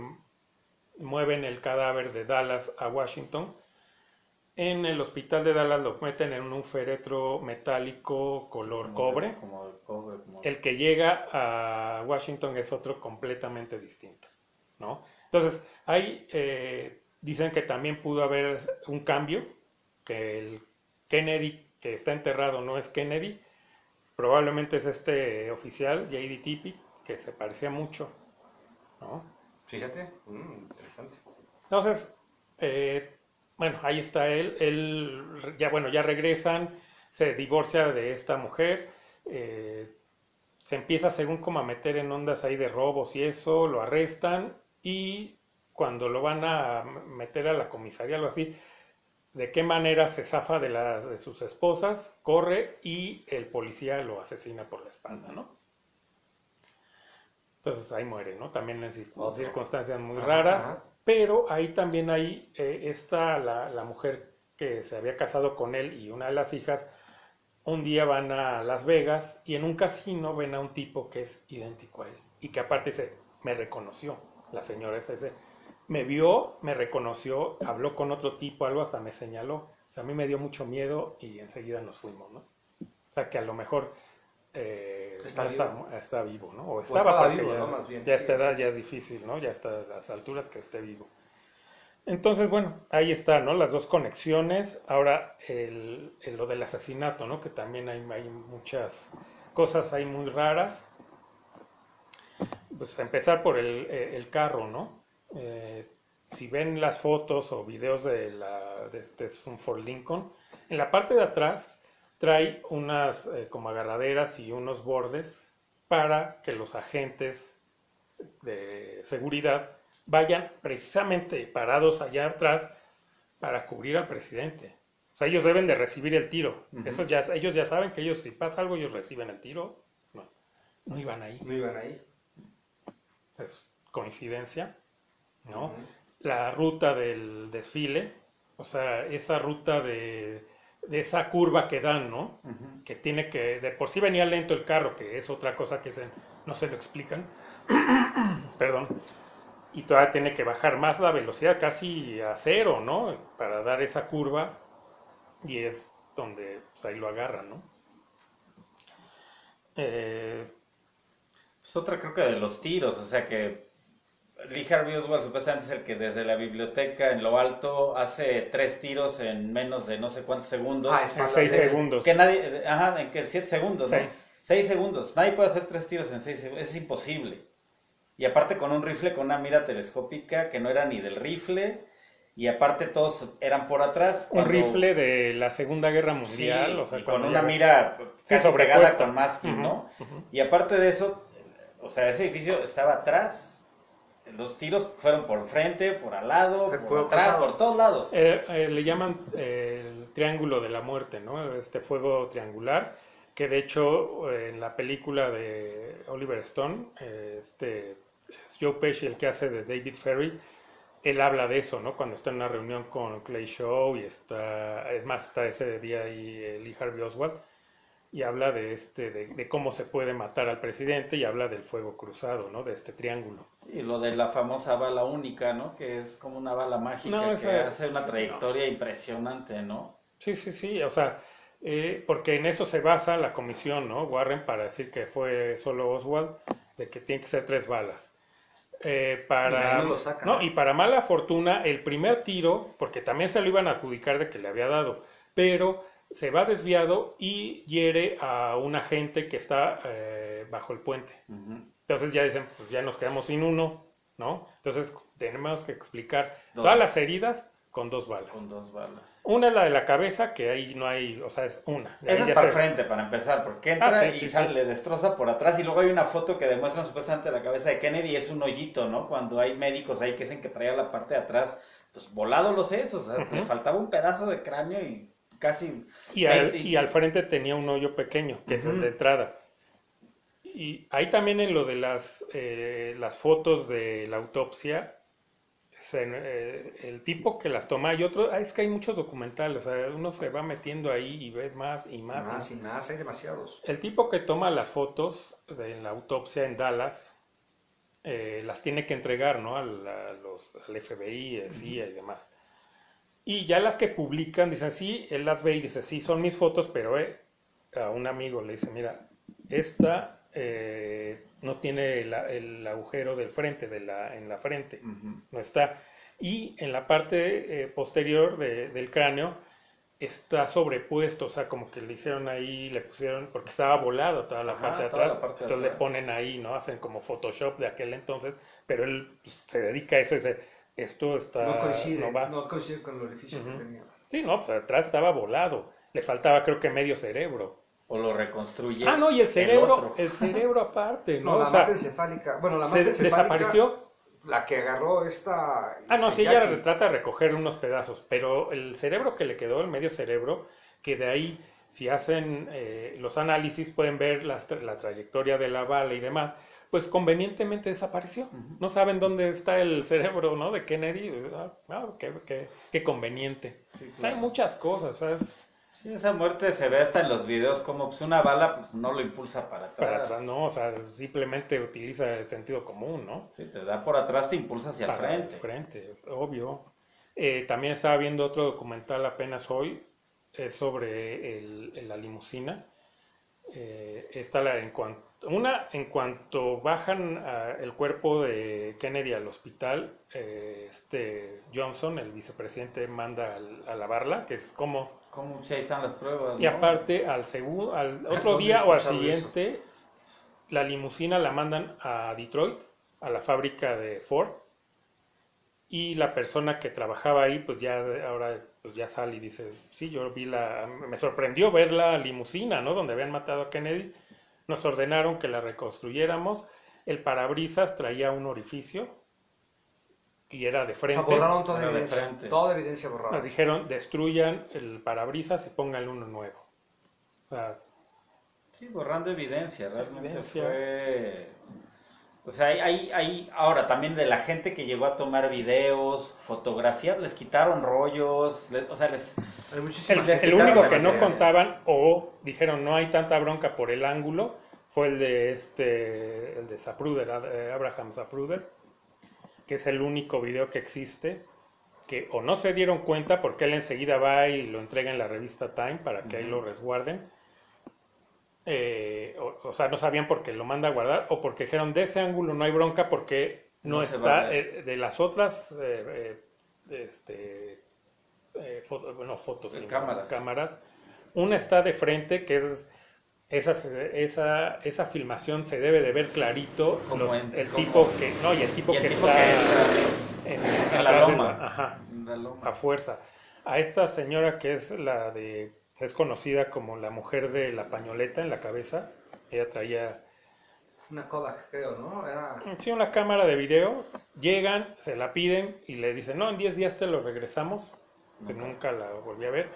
mueven el cadáver de Dallas a Washington, en el hospital de Dallas lo meten en un féretro metálico color Como cobre. de- Como de cobre. Como... El que llega a Washington es otro completamente distinto, ¿no? Entonces, hay, eh, dicen que también pudo haber un cambio, que el Kennedy que está enterrado no es Kennedy, probablemente es este oficial, J.D. Tippit, que se parecía mucho ¿no? Fíjate, mm, interesante. Entonces, eh, bueno, ahí está él, él, ya bueno, ya regresan, se divorcia de esta mujer, eh, se empieza según como a meter en ondas ahí de robos y eso, lo arrestan y cuando lo van a meter a la comisaría, algo así, de qué manera se zafa de, las de sus esposas, corre y el policía lo asesina por la espalda, ¿no? Entonces ahí muere, ¿no? También en circunstancias muy Ajá, raras, ajá. Pero ahí también hay eh, está la, la mujer que se había casado con él y una de las hijas, un día van a Las Vegas y en un casino ven a un tipo que es idéntico a él y que aparte dice, me reconoció, la señora esta dice, me vio, me reconoció, habló con otro tipo, algo hasta me señaló. O sea, a mí me dio mucho miedo y enseguida nos fuimos, ¿no? O sea, que a lo mejor eh, Está no vivo. está, está vivo, ¿no? O estaba estaba, porque vivo, ya, ¿no? Más bien, ya sí, esta edad ya es difícil, ¿no? Ya está a las alturas que esté vivo. Entonces, bueno, ahí está, ¿no? Las dos conexiones. Ahora, el, el- lo del asesinato, ¿no? Que también hay, hay muchas cosas ahí muy raras. Pues a empezar por el, eh, el carro, ¿no? Eh, si ven las fotos o videos de, la, de este es un Ford Lincoln, en la parte de atrás trae unas eh, como agarraderas y unos bordes para que los agentes de seguridad vayan precisamente parados allá atrás para cubrir al presidente. O sea, ellos deben de recibir el tiro. Eso ya, ellos ya saben que ellos si pasa algo ellos reciben el tiro. No, no iban ahí. No iban ahí. Es coincidencia, ¿no? La ruta del desfile, o sea, esa ruta de, de esa curva que dan, ¿no? Que tiene que, de por sí venía lento el carro, que es otra cosa que se- no se lo explican, perdón, y todavía tiene que bajar más la velocidad casi a cero, ¿no? Para dar esa curva, y es donde pues, ahí lo agarran, ¿no? Eh, Pues otra creo que de los tiros, o sea que Lee Harvey Oswald supuestamente es el que desde la biblioteca en lo alto hace tres tiros en menos de no sé cuántos segundos. Ah, en seis de- segundos. Que nadie, ajá, en que siete segundos, ¿no? Seis. Seis segundos. Nadie puede hacer tres tiros en seis segundos. Es imposible. Y aparte con un rifle con una mira telescópica que no era ni del rifle. Y aparte todos eran por atrás. un rifle de la Segunda Guerra Sí, Mundial, o sea, y con una mira casi pegada con masking, Ujú, ¿no? Y aparte de eso, o sea, ese edificio estaba atrás. Los tiros fueron por frente, por al lado, Fue- por atrás, por todos lados. Eh, eh, le llaman eh, el triángulo de la muerte, ¿no? Este fuego triangular, que de hecho eh, en la película de Oliver Stone, eh, este es Joe Pesci, el que hace de David Ferry, él habla de eso, ¿no? Cuando está en una reunión con Clay Shaw y está, es más, está ese día ahí eh, Lee Harvey Oswald y habla de este, de, de cómo se puede matar al presidente y habla del fuego cruzado, ¿no? De este triángulo. Sí, lo de la famosa bala única, ¿no? Que es como una bala mágica No, que esa- hace una sí, no. trayectoria impresionante, ¿no? Sí, sí, sí, o sea, eh, porque en eso se basa la comisión, ¿no? Warren para decir que fue solo Oswald, de que tiene que ser tres balas. Eh, Y para, ahí no lo sacan, no, ¿no? y para mala fortuna, el primer tiro, porque también se lo iban a adjudicar de que le había dado, pero se va desviado y hiere a un agente que está eh, bajo el puente. Entonces ya dicen, pues ya nos quedamos sin uno, ¿no? Entonces tenemos que explicar todas las heridas con dos balas. Con dos balas. Una es la de la cabeza, que ahí no hay, o sea, es una. Esa es para el frente, para empezar, porque entra Ah, sí, y sí, sale, sí. le destroza por atrás. Y luego hay una foto que demuestra supuestamente la cabeza de Kennedy y es un hoyito, ¿no? Cuando hay médicos ahí que dicen que traía la parte de atrás, pues volado los sesos. O sea, le faltaba un pedazo de cráneo y casi. Y al, y al frente tenía un hoyo pequeño, que es el de entrada. Y ahí también en lo de las, eh, las fotos de la autopsia, se- eh, el tipo que las toma y otro, ah, es que hay muchos documentales, o sea, uno se va metiendo ahí y ve más y más. Más y más, hay demasiados. El tipo que toma las fotos de la autopsia en Dallas eh, las tiene que entregar ¿no? al, a los- al FBI, eh, CIA y demás. Y ya las que publican dicen, sí, él las ve y dice, sí, son mis fotos, pero eh, a un amigo le dice, mira, esta eh, no tiene el agujero del frente, de la, en la frente no está. Y en la parte eh, posterior de- del cráneo está sobrepuesto, o sea, como que le hicieron ahí, le pusieron, porque estaba volado toda la Ajá, parte de atrás, parte de entonces le ponen ahí, ¿no? Hacen como Photoshop de aquel entonces, pero él pues, se dedica a eso y dice, esto está, No coincide, no va. no coincide con el orificio que tenía. Sí, no, pues atrás estaba volado, le faltaba creo que medio cerebro. O lo reconstruye. Ah, no, y el cerebro, el, cerebro aparte, ¿no? No, la O sea, masa encefálica. Bueno, la masa se encefálica. desapareció. La que agarró esta. Ah, no, sí, ella Jackie. trata de recoger unos pedazos, pero el cerebro que le quedó, el medio cerebro, que de ahí, si hacen eh, los análisis, pueden ver las tra- la trayectoria de la bala y demás, pues convenientemente desapareció. No saben dónde está el cerebro, ¿no? De Kennedy. Ah, ah, qué, qué- qué conveniente. Sí, O sea, hay muchas cosas, ¿sabes? Sí, esa muerte se ve hasta en los videos como pues, una bala pues, no lo impulsa para atrás. Para atrás, ¿no? O sea, simplemente utiliza el sentido común, ¿no? Sí, te da por atrás, te impulsa hacia el frente. frente, obvio. Eh, también estaba viendo otro documental apenas hoy, es sobre el- el- la limusina. Eh, esta la, en cuanto, una, en cuanto bajan a- el cuerpo de Kennedy al hospital, eh, este Johnson, el vicepresidente, manda al- a lavarla, que es como ¿Cómo? Sí, ahí están las pruebas. y ¿no? aparte, al segundo, al otro ¿Dónde he día o al eso? siguiente, la limusina la mandan a Detroit, a la fábrica de Ford, y la persona que trabajaba ahí, pues ya ahora pues ya sale y dice, sí, yo vi la, me sorprendió ver la limusina, ¿no? Donde habían matado a Kennedy. Nos ordenaron que la reconstruyéramos. El parabrisas traía un orificio y era de O frente. sea, borraron toda evidencia. frente. Toda evidencia borrada. Nos dijeron, destruyan el parabrisas y pónganle uno nuevo. O sea, Sí, borrando evidencia, realmente Evidencia. fue... O sea, hay, hay, ahora también de la gente que llegó a tomar videos, fotografías, les quitaron rollos, les- o sea, les... Hay El, el único que no contaban o dijeron no hay tanta bronca por el ángulo fue el de este, el de Zapruder, eh, Abraham Zapruder, que es el único video que existe que o no se dieron cuenta porque él enseguida va y lo entrega en la revista Time para que ahí lo resguarden. Eh, o, o sea, no sabían por qué lo manda a guardar o porque dijeron de ese ángulo no hay bronca porque no, está eh, de las otras eh, este, foto- bueno, fotos, sino cámaras. cámaras. Una está de frente, que es esa, esa, esa filmación se debe de ver clarito Como los- en- el como- tipo que no y el tipo Y el que tipo está que entra en, en la loma. ajá, en la loma. a fuerza. A esta señora que es la de, es conocida como la mujer de la pañoleta en la cabeza, ella traía, Una Kodak, creo, ¿no? Era... sí, una cámara de video, llegan, se la piden y le dicen, no, en 10 días te lo regresamos, que Nunca. nunca la volví a ver.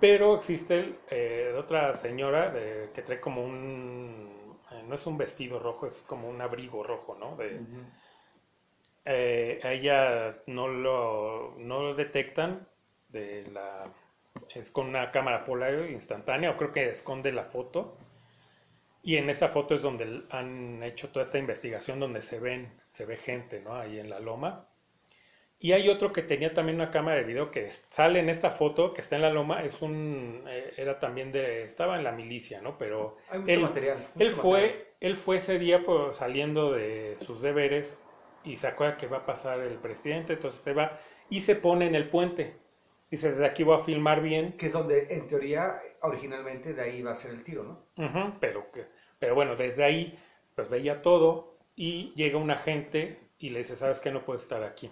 Pero existe eh, otra señora de- que trae como un, eh, no es un vestido rojo, es como un abrigo rojo, ¿no? De, eh, a ella no lo, no lo detectan de la es con una cámara Polaroid instantánea o creo que esconde la foto. Y en esa foto es donde han hecho toda esta investigación donde se ven se ve gente no ahí en la loma y hay otro que tenía también una cámara de video que sale en esta foto que está en la loma es un eh, era también de estaba en la milicia no pero Hay mucho él, material. él fue, material. él fue ese día pues, saliendo de sus deberes y se acuerda que va a pasar el presidente, entonces se va y se pone en el puente. Dice, desde aquí voy a filmar bien, Que es donde, en teoría, originalmente de ahí va a ser el tiro, ¿no? Ujú, pero, que, pero bueno, desde ahí pues veía todo y llega un agente y le dice, sabes que no puedes estar aquí.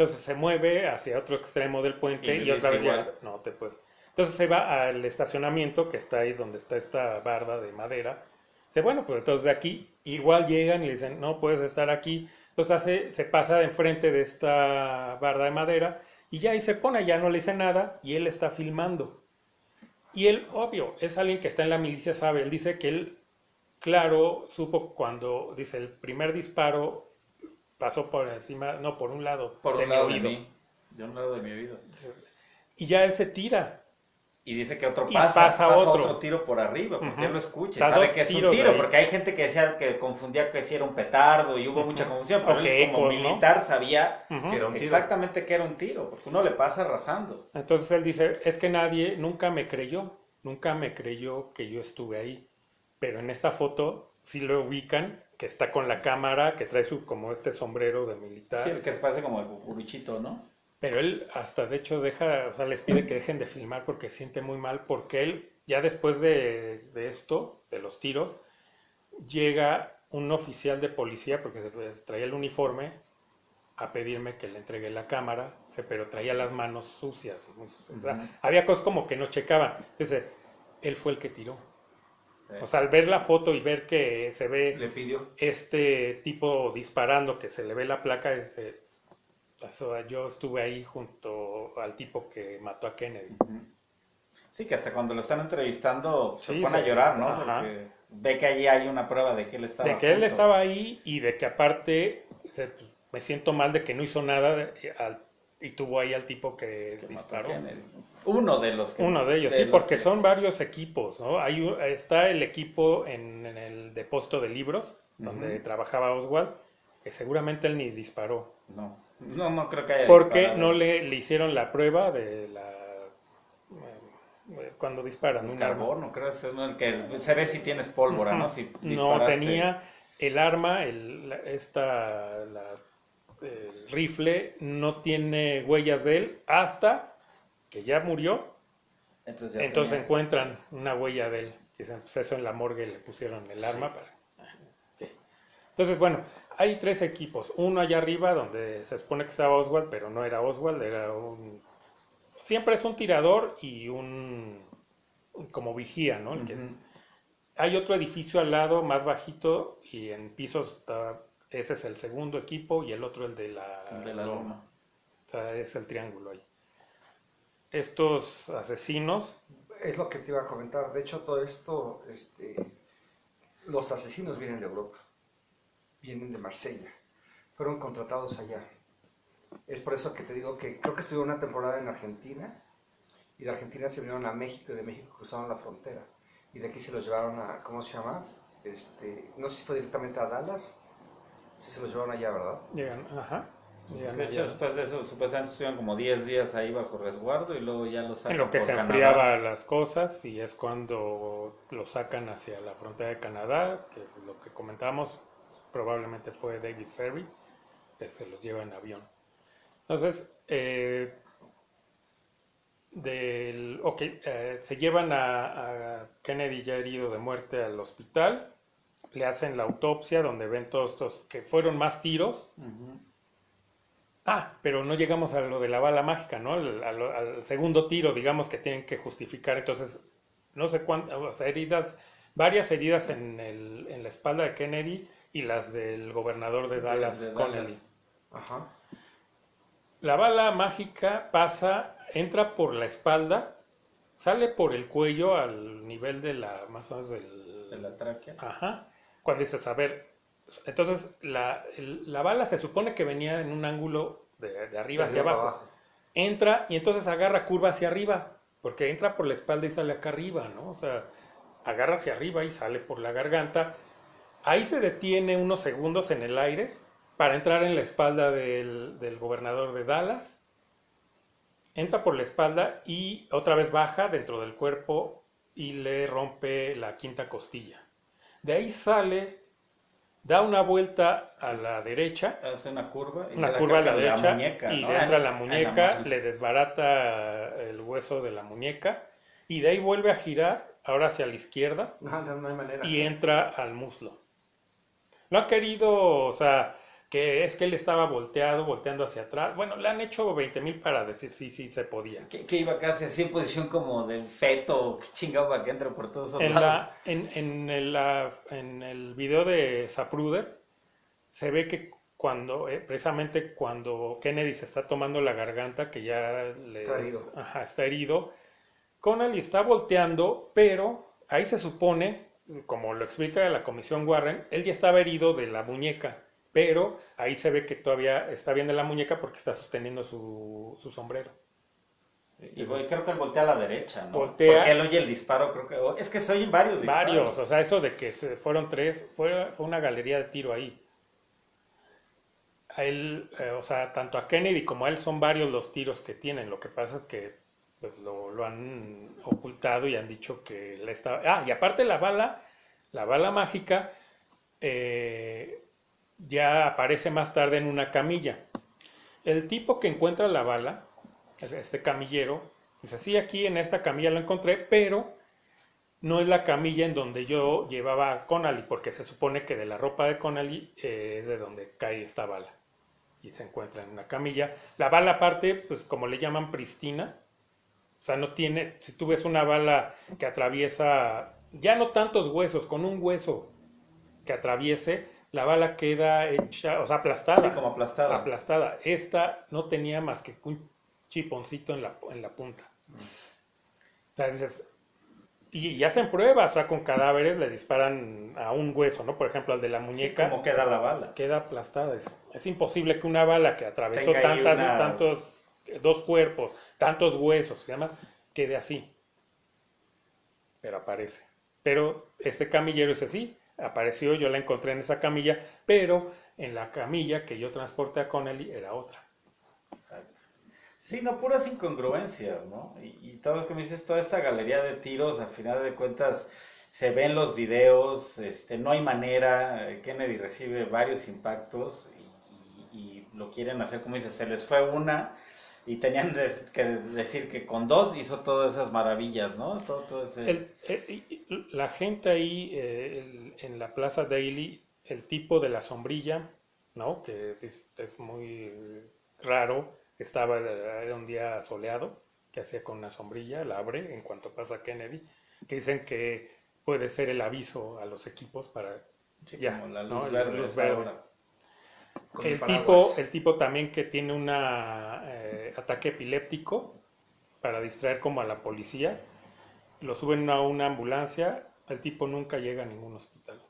Entonces se mueve hacia otro extremo del puente Y y, otra vez ya no te puedes. Entonces se va al estacionamiento que está ahí donde está esta barda de madera. Dice, bueno, pues entonces de aquí igual llegan y le dicen, no puedes estar aquí. Entonces hace, se pasa de enfrente de esta barda de madera y ya ahí se pone, ya no le dice nada y él está filmando. Y él, obvio, es alguien que está en la milicia, sabe, él dice que él, claro, supo cuando, dice, el primer disparo pasó por encima, no, por un lado, Por de un mi lado de oído. mí. De un lado de mi oído. Y ya él se tira. Y dice que otro pasa, pasa pasa, otro. otro. tiro por arriba, porque él lo escucha, O sea, sabe que es un tiro, porque hay gente que decía que confundía que si era un petardo y hubo mucha confusión, pero O él que como militar sabía Ujú. Que era un tiro. exactamente que era un tiro, porque uno le pasa arrasando. Entonces él dice, es que nadie nunca me creyó, nunca me creyó que yo estuve ahí. Pero en esta foto sí lo ubican, que está con la cámara, que trae su como este sombrero de militar. Sí, el que se parece como el cucuruchito, ¿no? Pero él hasta de hecho deja, o sea, les pide que dejen de filmar porque siente muy mal, porque él, ya después de, de esto, de los tiros, llega un oficial de policía, porque se- traía el uniforme, a pedirme que le entregue la cámara, pero traía las manos sucias. muy sucias. O sea, había cosas como que no checaban. Entonces, él fue el que tiró. Sí. O sea, al ver la foto y ver que se ve Le pidió. este tipo disparando, que se le ve la placa, dice, yo estuve ahí junto al tipo que mató a Kennedy. Sí, que hasta cuando lo están entrevistando se Sí, pone a llorar, ¿no? ajá. Porque ve que allí hay una prueba de que él estaba De que él junto. estaba ahí y de que aparte se- me siento mal de que no hizo nada de- al- y tuvo ahí al tipo que, disparó. Uno de los que... Uno de ellos, de sí, porque que- son varios equipos, ¿no? Hay un- está el equipo en, en el depósito de libros, donde trabajaba Oswald, que seguramente él ni disparó. No, no, no creo que haya Porque disparado. no le, le hicieron la prueba de la... eh, cuando disparan. Un un arma. carbono, creo que es el que se ve si tienes pólvora, ¿no? Si No, disparaste. tenía el arma, el, la- esta, la- el rifle, no tiene huellas de él hasta que ya murió. Entonces, ya Entonces tenía- encuentran una huella de él. Dicen, pues eso en la morgue le pusieron el arma para... Ok. Entonces, bueno, hay tres equipos. Uno allá arriba donde se supone que estaba Oswald, pero no era Oswald, era un... Siempre es un tirador y un... como vigía, ¿no? El que- hay otro edificio al lado más bajito y en pisos está, ese es el segundo equipo y el otro el de la, El de la loma. O sea, es el triángulo ahí. Estos asesinos, Es lo que te iba a comentar. De hecho, todo esto, este, los asesinos vienen de Europa, vienen de Marsella, fueron contratados allá. Es por eso que te digo que creo que estuvieron una temporada en Argentina y de Argentina se vinieron a México y de México cruzaron la frontera y de aquí se los llevaron a, ¿cómo se llama? Este, no sé si fue directamente a Dallas, si se los llevaron allá, ¿verdad? llegan, ajá, llegan De hecho, allá. después de eso, supuestamente estuvieron como 10 días ahí bajo resguardo y luego ya los sacan en lo que por se Canadá. enfriaban las cosas y es cuando lo sacan hacia la frontera de Canadá, que lo que comentábamos probablemente fue David Ferry, que se los lleva en avión. Entonces, eh, del, ok, eh, se llevan a, a Kennedy ya herido de muerte al hospital, le hacen la autopsia donde ven todos estos que fueron más tiros. Ah, pero no llegamos a lo de la bala mágica, ¿no? Al, al- al segundo tiro, digamos que tienen que justificar. Entonces, no sé cuántas, o sea, heridas, varias heridas en, el, en la espalda de Kennedy y las del gobernador de Dallas, de. Dallas. Ajá. La bala mágica pasa, entra por la espalda, sale por el cuello al nivel de la, más o menos del... De la tráquea. Ajá. Cuando dices, a ver, entonces la, el- la bala se supone que venía en un ángulo de, de arriba hacia para abajo. Entra y entonces agarra curva hacia arriba, porque entra por la espalda y sale acá arriba, ¿no? O sea, agarra hacia arriba y sale por la garganta. Ahí se detiene unos segundos en el aire para entrar en la espalda del, del gobernador de Dallas. Entra por la espalda y otra vez baja dentro del cuerpo y le rompe la quinta costilla. De ahí sale, da una vuelta a la derecha Hace una curva. y una le da curva a la derecha muñeca, y ¿no? le entra En- la en muñeca, le desbarata el hueso de la muñeca y de ahí vuelve a girar, ahora hacia la izquierda, No, no, no hay manera. y entra al muslo. Lo ha querido, o sea, que es que él estaba volteado, volteando hacia atrás. Bueno, le han hecho 20 mil para decir sí, sí, se podía. Que, que iba casi así en posición como de feto, que chingado para que entre por todos En, lados. la, en, en, el, la- en el video de Zapruder se ve que cuando, eh, precisamente cuando Kennedy se está tomando la garganta, que ya le, Está herido. Ajá, está herido, Connelly está volteando, pero ahí se supone, como lo explica la comisión Warren, él ya estaba herido de la muñeca, pero ahí se ve que todavía está bien de la muñeca porque está sosteniendo su, su sombrero. Y voy- creo que él voltea a la derecha, ¿no? Voltea. Porque él oye el disparo, creo que... Es que se oyen varios disparos. Varios, o sea, eso de que fueron tres, fue, fue una galería de tiro ahí. A él, eh, o sea, tanto a Kennedy como a él son varios los tiros que tienen. Lo que pasa es que pues, lo, lo han ocultado y han dicho que le estaba. Ah, y aparte la bala, la bala mágica, eh, ya aparece más tarde en una camilla. El tipo que encuentra la bala, este camillero, dice, sí, aquí en esta camilla lo encontré, pero no es la camilla en donde yo llevaba a Connally, porque se supone que de la ropa de Connally eh, es de donde cae esta bala. Y se encuentra en una camilla. La bala aparte, pues como le llaman pristina, o sea, no tiene, si tú ves una bala que atraviesa, ya no tantos huesos, con un hueso que atraviese, la bala queda hecha, o sea, aplastada. Sí, como aplastada. Aplastada. Esta no tenía más que un chiponcito en la, en la punta. O sea, dices, y, y hacen pruebas, o sea, con cadáveres le disparan a un hueso, ¿no? Por ejemplo, al de la Sí, muñeca como queda la bala. queda aplastada. Es, es imposible que una bala que atravesó tantas, una- tantos, dos cuerpos, tantos huesos y demás, quede así. Pero aparece. Pero este camillero es así, apareció, yo la encontré en esa camilla, pero en la camilla que yo transporté a Connelly era otra. Sí, no, puras incongruencias, ¿no? Y, y todo lo que me dices, toda esta galería de tiros, al final de cuentas, se ven los videos, este, no hay manera, eh, Kennedy recibe varios impactos y, y- y lo quieren hacer, como dices, se les fue una y tenían que decir que con dos hizo todas esas maravillas, ¿no? Todo, todo ese... El- eh, la gente ahí eh, el- en la Plaza Daily, el tipo de la sombrilla, ¿no? Que es, es muy raro, estaba, era un día soleado, que hacía con una sombrilla, la abre en cuanto pasa Kennedy, que dicen que puede ser el aviso a los equipos para Sí, ya, como la luz ¿no? verde, luz el tipo, el tipo también que tiene ataque epiléptico para distraer como a la policía, lo suben a una ambulancia, el tipo nunca llega a ningún hospital.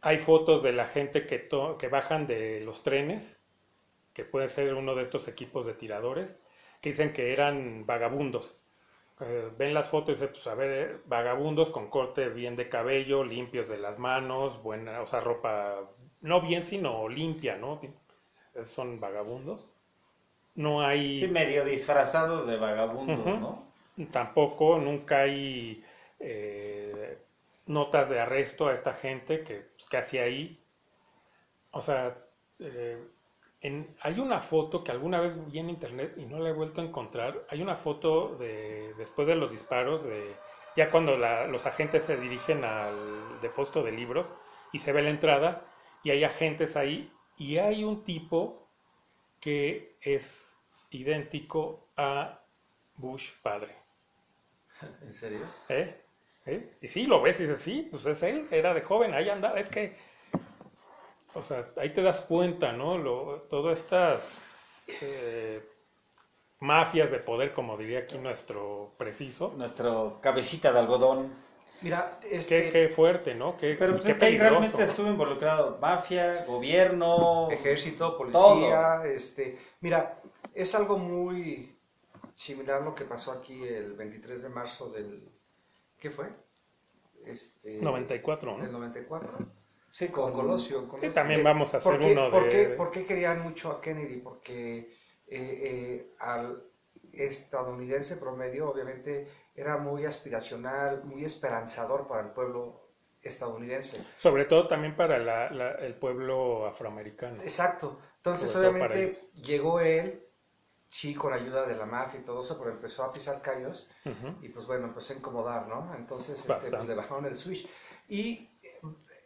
Hay fotos de la gente que, que bajan de los trenes, que puede ser uno de estos equipos de tiradores, que dicen que eran vagabundos. Eh, ven las fotos y dicen, pues a ver, eh, vagabundos con corte bien de cabello, limpios de las manos, buena, o sea, ropa, no bien, sino limpia, ¿no? Son vagabundos. No hay... Sí, medio disfrazados de vagabundos. ¿no? Tampoco, nunca hay eh, notas de arresto a esta gente que, pues, hacía ahí. O sea, eh, en- hay una foto que alguna vez vi en internet y no la he vuelto a encontrar. Hay una foto de después de los disparos, de ya cuando la- los agentes se dirigen al depósito de libros y se ve la entrada y hay agentes ahí y hay un tipo que es idéntico a Bush padre. ¿En serio? ¿Eh? ¿Eh? Y sí, lo ves y dices, sí, pues es él, era de joven, ahí andaba, es que, o sea, ahí te das cuenta, ¿no? Lo, todas estas eh, mafias de poder, como diría aquí nuestro preciso, Nuestro cabecita de algodón. Mira, qué, este, qué fuerte, ¿no? Qué, Pero pues qué es que ahí realmente estuvo involucrado mafia, gobierno, ejército, policía, este, mira, es algo muy similar a lo que pasó aquí el 23 de marzo del, ¿qué fue? Este, 94, Del ¿no? 94. sí, Con con Colosio. Que también vamos a ¿por hacer qué- uno ¿por de... qué, por qué querían mucho a Kennedy? Porque eh, eh, al estadounidense promedio, obviamente, era muy aspiracional, muy esperanzador para el pueblo estadounidense. Sobre todo también para la- la- el pueblo afroamericano. Exacto. Entonces, obviamente, llegó él, sí, con ayuda de la mafia y todo eso, pero empezó a pisar callos y pues bueno, empezó a incomodar, ¿no? Entonces este, pues, le bajaron el switch. Y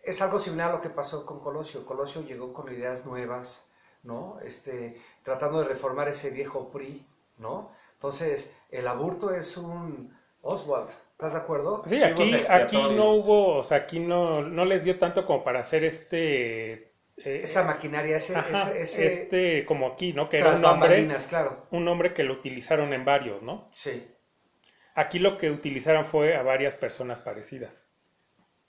es algo similar a lo que pasó con Colosio. Colosio llegó con ideas nuevas, ¿no? Este, tratando de reformar ese viejo PRI, ¿no? Entonces, el aburto es un Oswald, ¿estás de acuerdo? Sí, aquí, aquí no hubo, o sea, aquí no, no les dio tanto como para hacer este... eh, Esa maquinaria, ese, Ajá, ese, ese este como aquí, ¿no? Que era un hombre, claro. un nombre que lo utilizaron en varios, ¿no? Sí. Aquí lo que utilizaron fue a varias personas parecidas,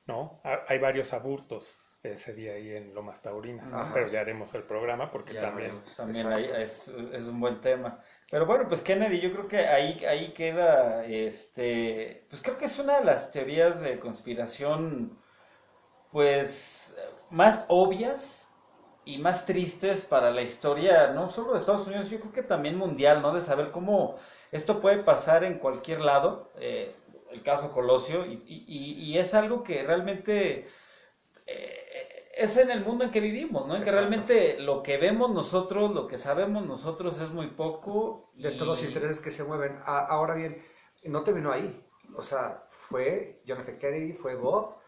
¿no? Ha- hay varios aburtos ese día ahí en Lomas Taurinas, pero ya haremos el programa porque Ya también... veremos. También ahí es, es un buen tema. Pero bueno, pues Kennedy, yo creo que ahí, ahí queda, este, pues creo que es una de las teorías de conspiración, pues, más obvias y más tristes para la historia, no solo de Estados Unidos, yo creo que también mundial, ¿no? De saber cómo esto puede pasar en cualquier lado, eh, el caso Colosio, y, y- es algo que realmente eh, es en el mundo en que vivimos, ¿no? En que realmente lo que vemos nosotros, lo que sabemos nosotros es muy poco. De todos los intereses que se mueven. Ahora bien, no terminó ahí. O sea, fue John F. Kennedy, fue Bob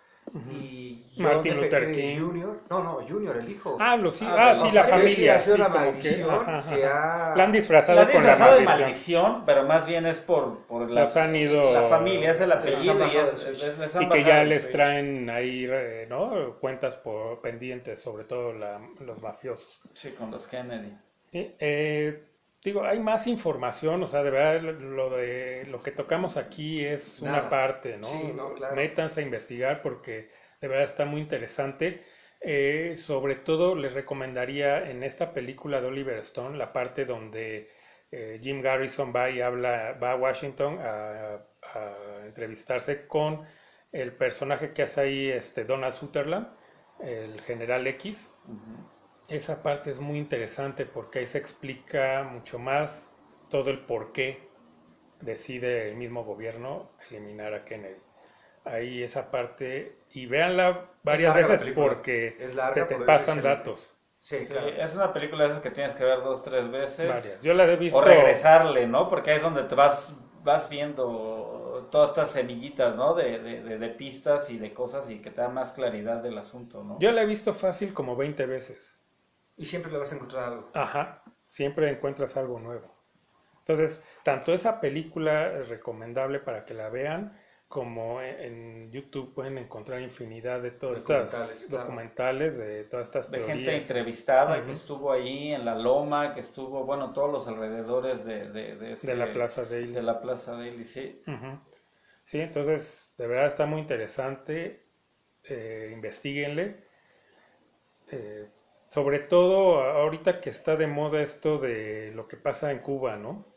y Martin. Luther King. Jr. No, no, Jr., el hijo. Ah, lo sí, Ah, ah, de sí, la familia. ha sido sí, una que, maldición ajá, ajá. que ha... La han disfrazado La han con la disfrazado de maldición. maldición, pero más bien es por, por la, Los han ido- la familia, es el apellido y es, es- que ya les switch. traen ahí, ¿no? Cuentas por pendientes, sobre todo la- los mafiosos. Sí, con los Kennedy. Eh, eh, digo, hay más información, o sea, de verdad lo de lo que tocamos aquí es una parte, ¿no? Sí, no, claro. Métanse a investigar porque de verdad está muy interesante. Eh, sobre todo les recomendaría en esta película de Oliver Stone la parte donde eh, Jim Garrison va y habla, va a Washington a, a entrevistarse con el personaje que hace ahí este Donald Sutherland, el general X. Esa parte es muy interesante porque ahí se explica mucho más todo el por qué decide el mismo gobierno eliminar a Kennedy. Ahí esa parte, y véanla varias veces porque Es larga, se te pasan datos. Sí, Sí, claro. es una película de esas que tienes que ver dos, tres veces. Varias. Yo la he visto. O regresarle, ¿no? Porque ahí es donde te vas, vas viendo todas estas semillitas, ¿no? De, de, de- de pistas y de cosas y que te da más claridad del asunto, ¿no? Yo la he visto fácil como 20 veces. Y siempre le vas a encontrar algo. Ajá, siempre encuentras algo nuevo. Entonces, tanto esa película es recomendable para que la vean, como en, YouTube pueden encontrar infinidad de todas estas Documentales, claro. documentales, de todas estas de gente entrevistada que estuvo ahí en la loma, que estuvo, bueno, todos los alrededores de, de, de, ese- de la Plaza Daily. de la Plaza Daily, sí. Ujú. Sí, entonces, de verdad está muy interesante. Eh, investiguenle. Eh, sobre todo ahorita que está de moda esto de lo que pasa en Cuba, ¿no?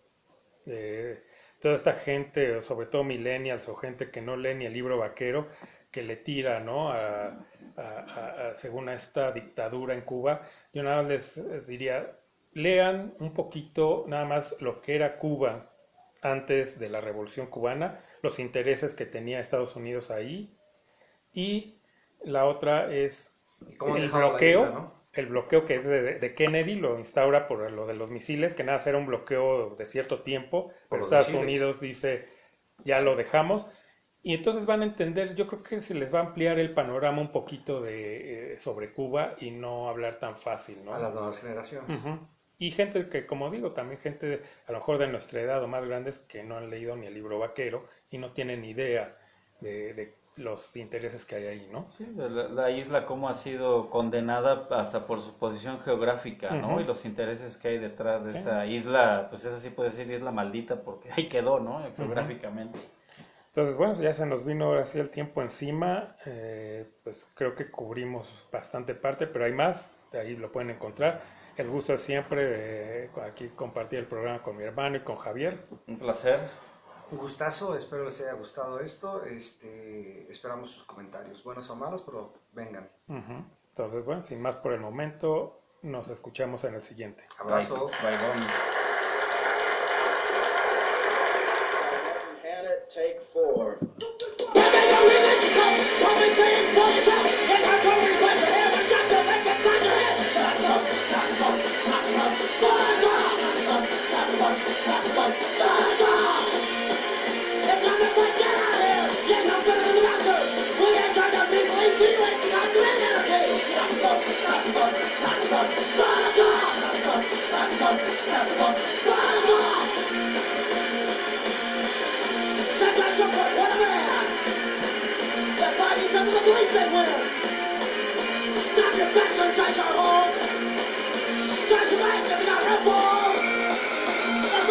Eh, toda esta gente, sobre todo millennials o gente que no lee ni el libro vaquero, que le tira, ¿no? A, a- a- a- según a esta dictadura en Cuba, yo nada más les eh, diría, lean un poquito nada más lo que era Cuba antes de la Revolución Cubana, los intereses que tenía Estados Unidos ahí, y la otra es el bloqueo, isla, ¿no? El bloqueo que es de, de Kennedy, lo instaura por lo de los misiles, que nada, era un bloqueo de cierto tiempo, pero Estados misiles. Unidos dice, ya lo dejamos, y entonces van a entender, yo creo que se les va a ampliar el panorama un poquito de, eh, sobre Cuba y no hablar tan fácil, ¿no? A las nuevas generaciones. Y gente que, como digo, también gente de- a lo mejor de nuestra edad o más grandes que no han leído ni el libro vaquero y no tienen idea de, de los intereses que hay ahí, ¿no? Sí, la, la isla cómo ha sido condenada hasta por su posición geográfica, ¿no? Y los intereses que hay detrás de esa isla, pues esa sí puede ser isla maldita porque ahí quedó, ¿no? Geográficamente. Entonces, bueno, ya se nos vino ahora sí el tiempo encima, eh, pues creo que cubrimos bastante parte, pero hay más, de ahí lo pueden encontrar. El gusto es siempre eh, aquí compartir el programa con mi hermano y con Javier. Un placer. Un gustazo, espero les haya gustado esto. Este, esperamos sus comentarios, buenos o malos, pero vengan. Entonces, bueno, sin más por el momento, nos escuchamos en el siguiente. Abrazo. Bye, bye. Had Stop your facts and judge your holes! Judge your life if you're not helpful!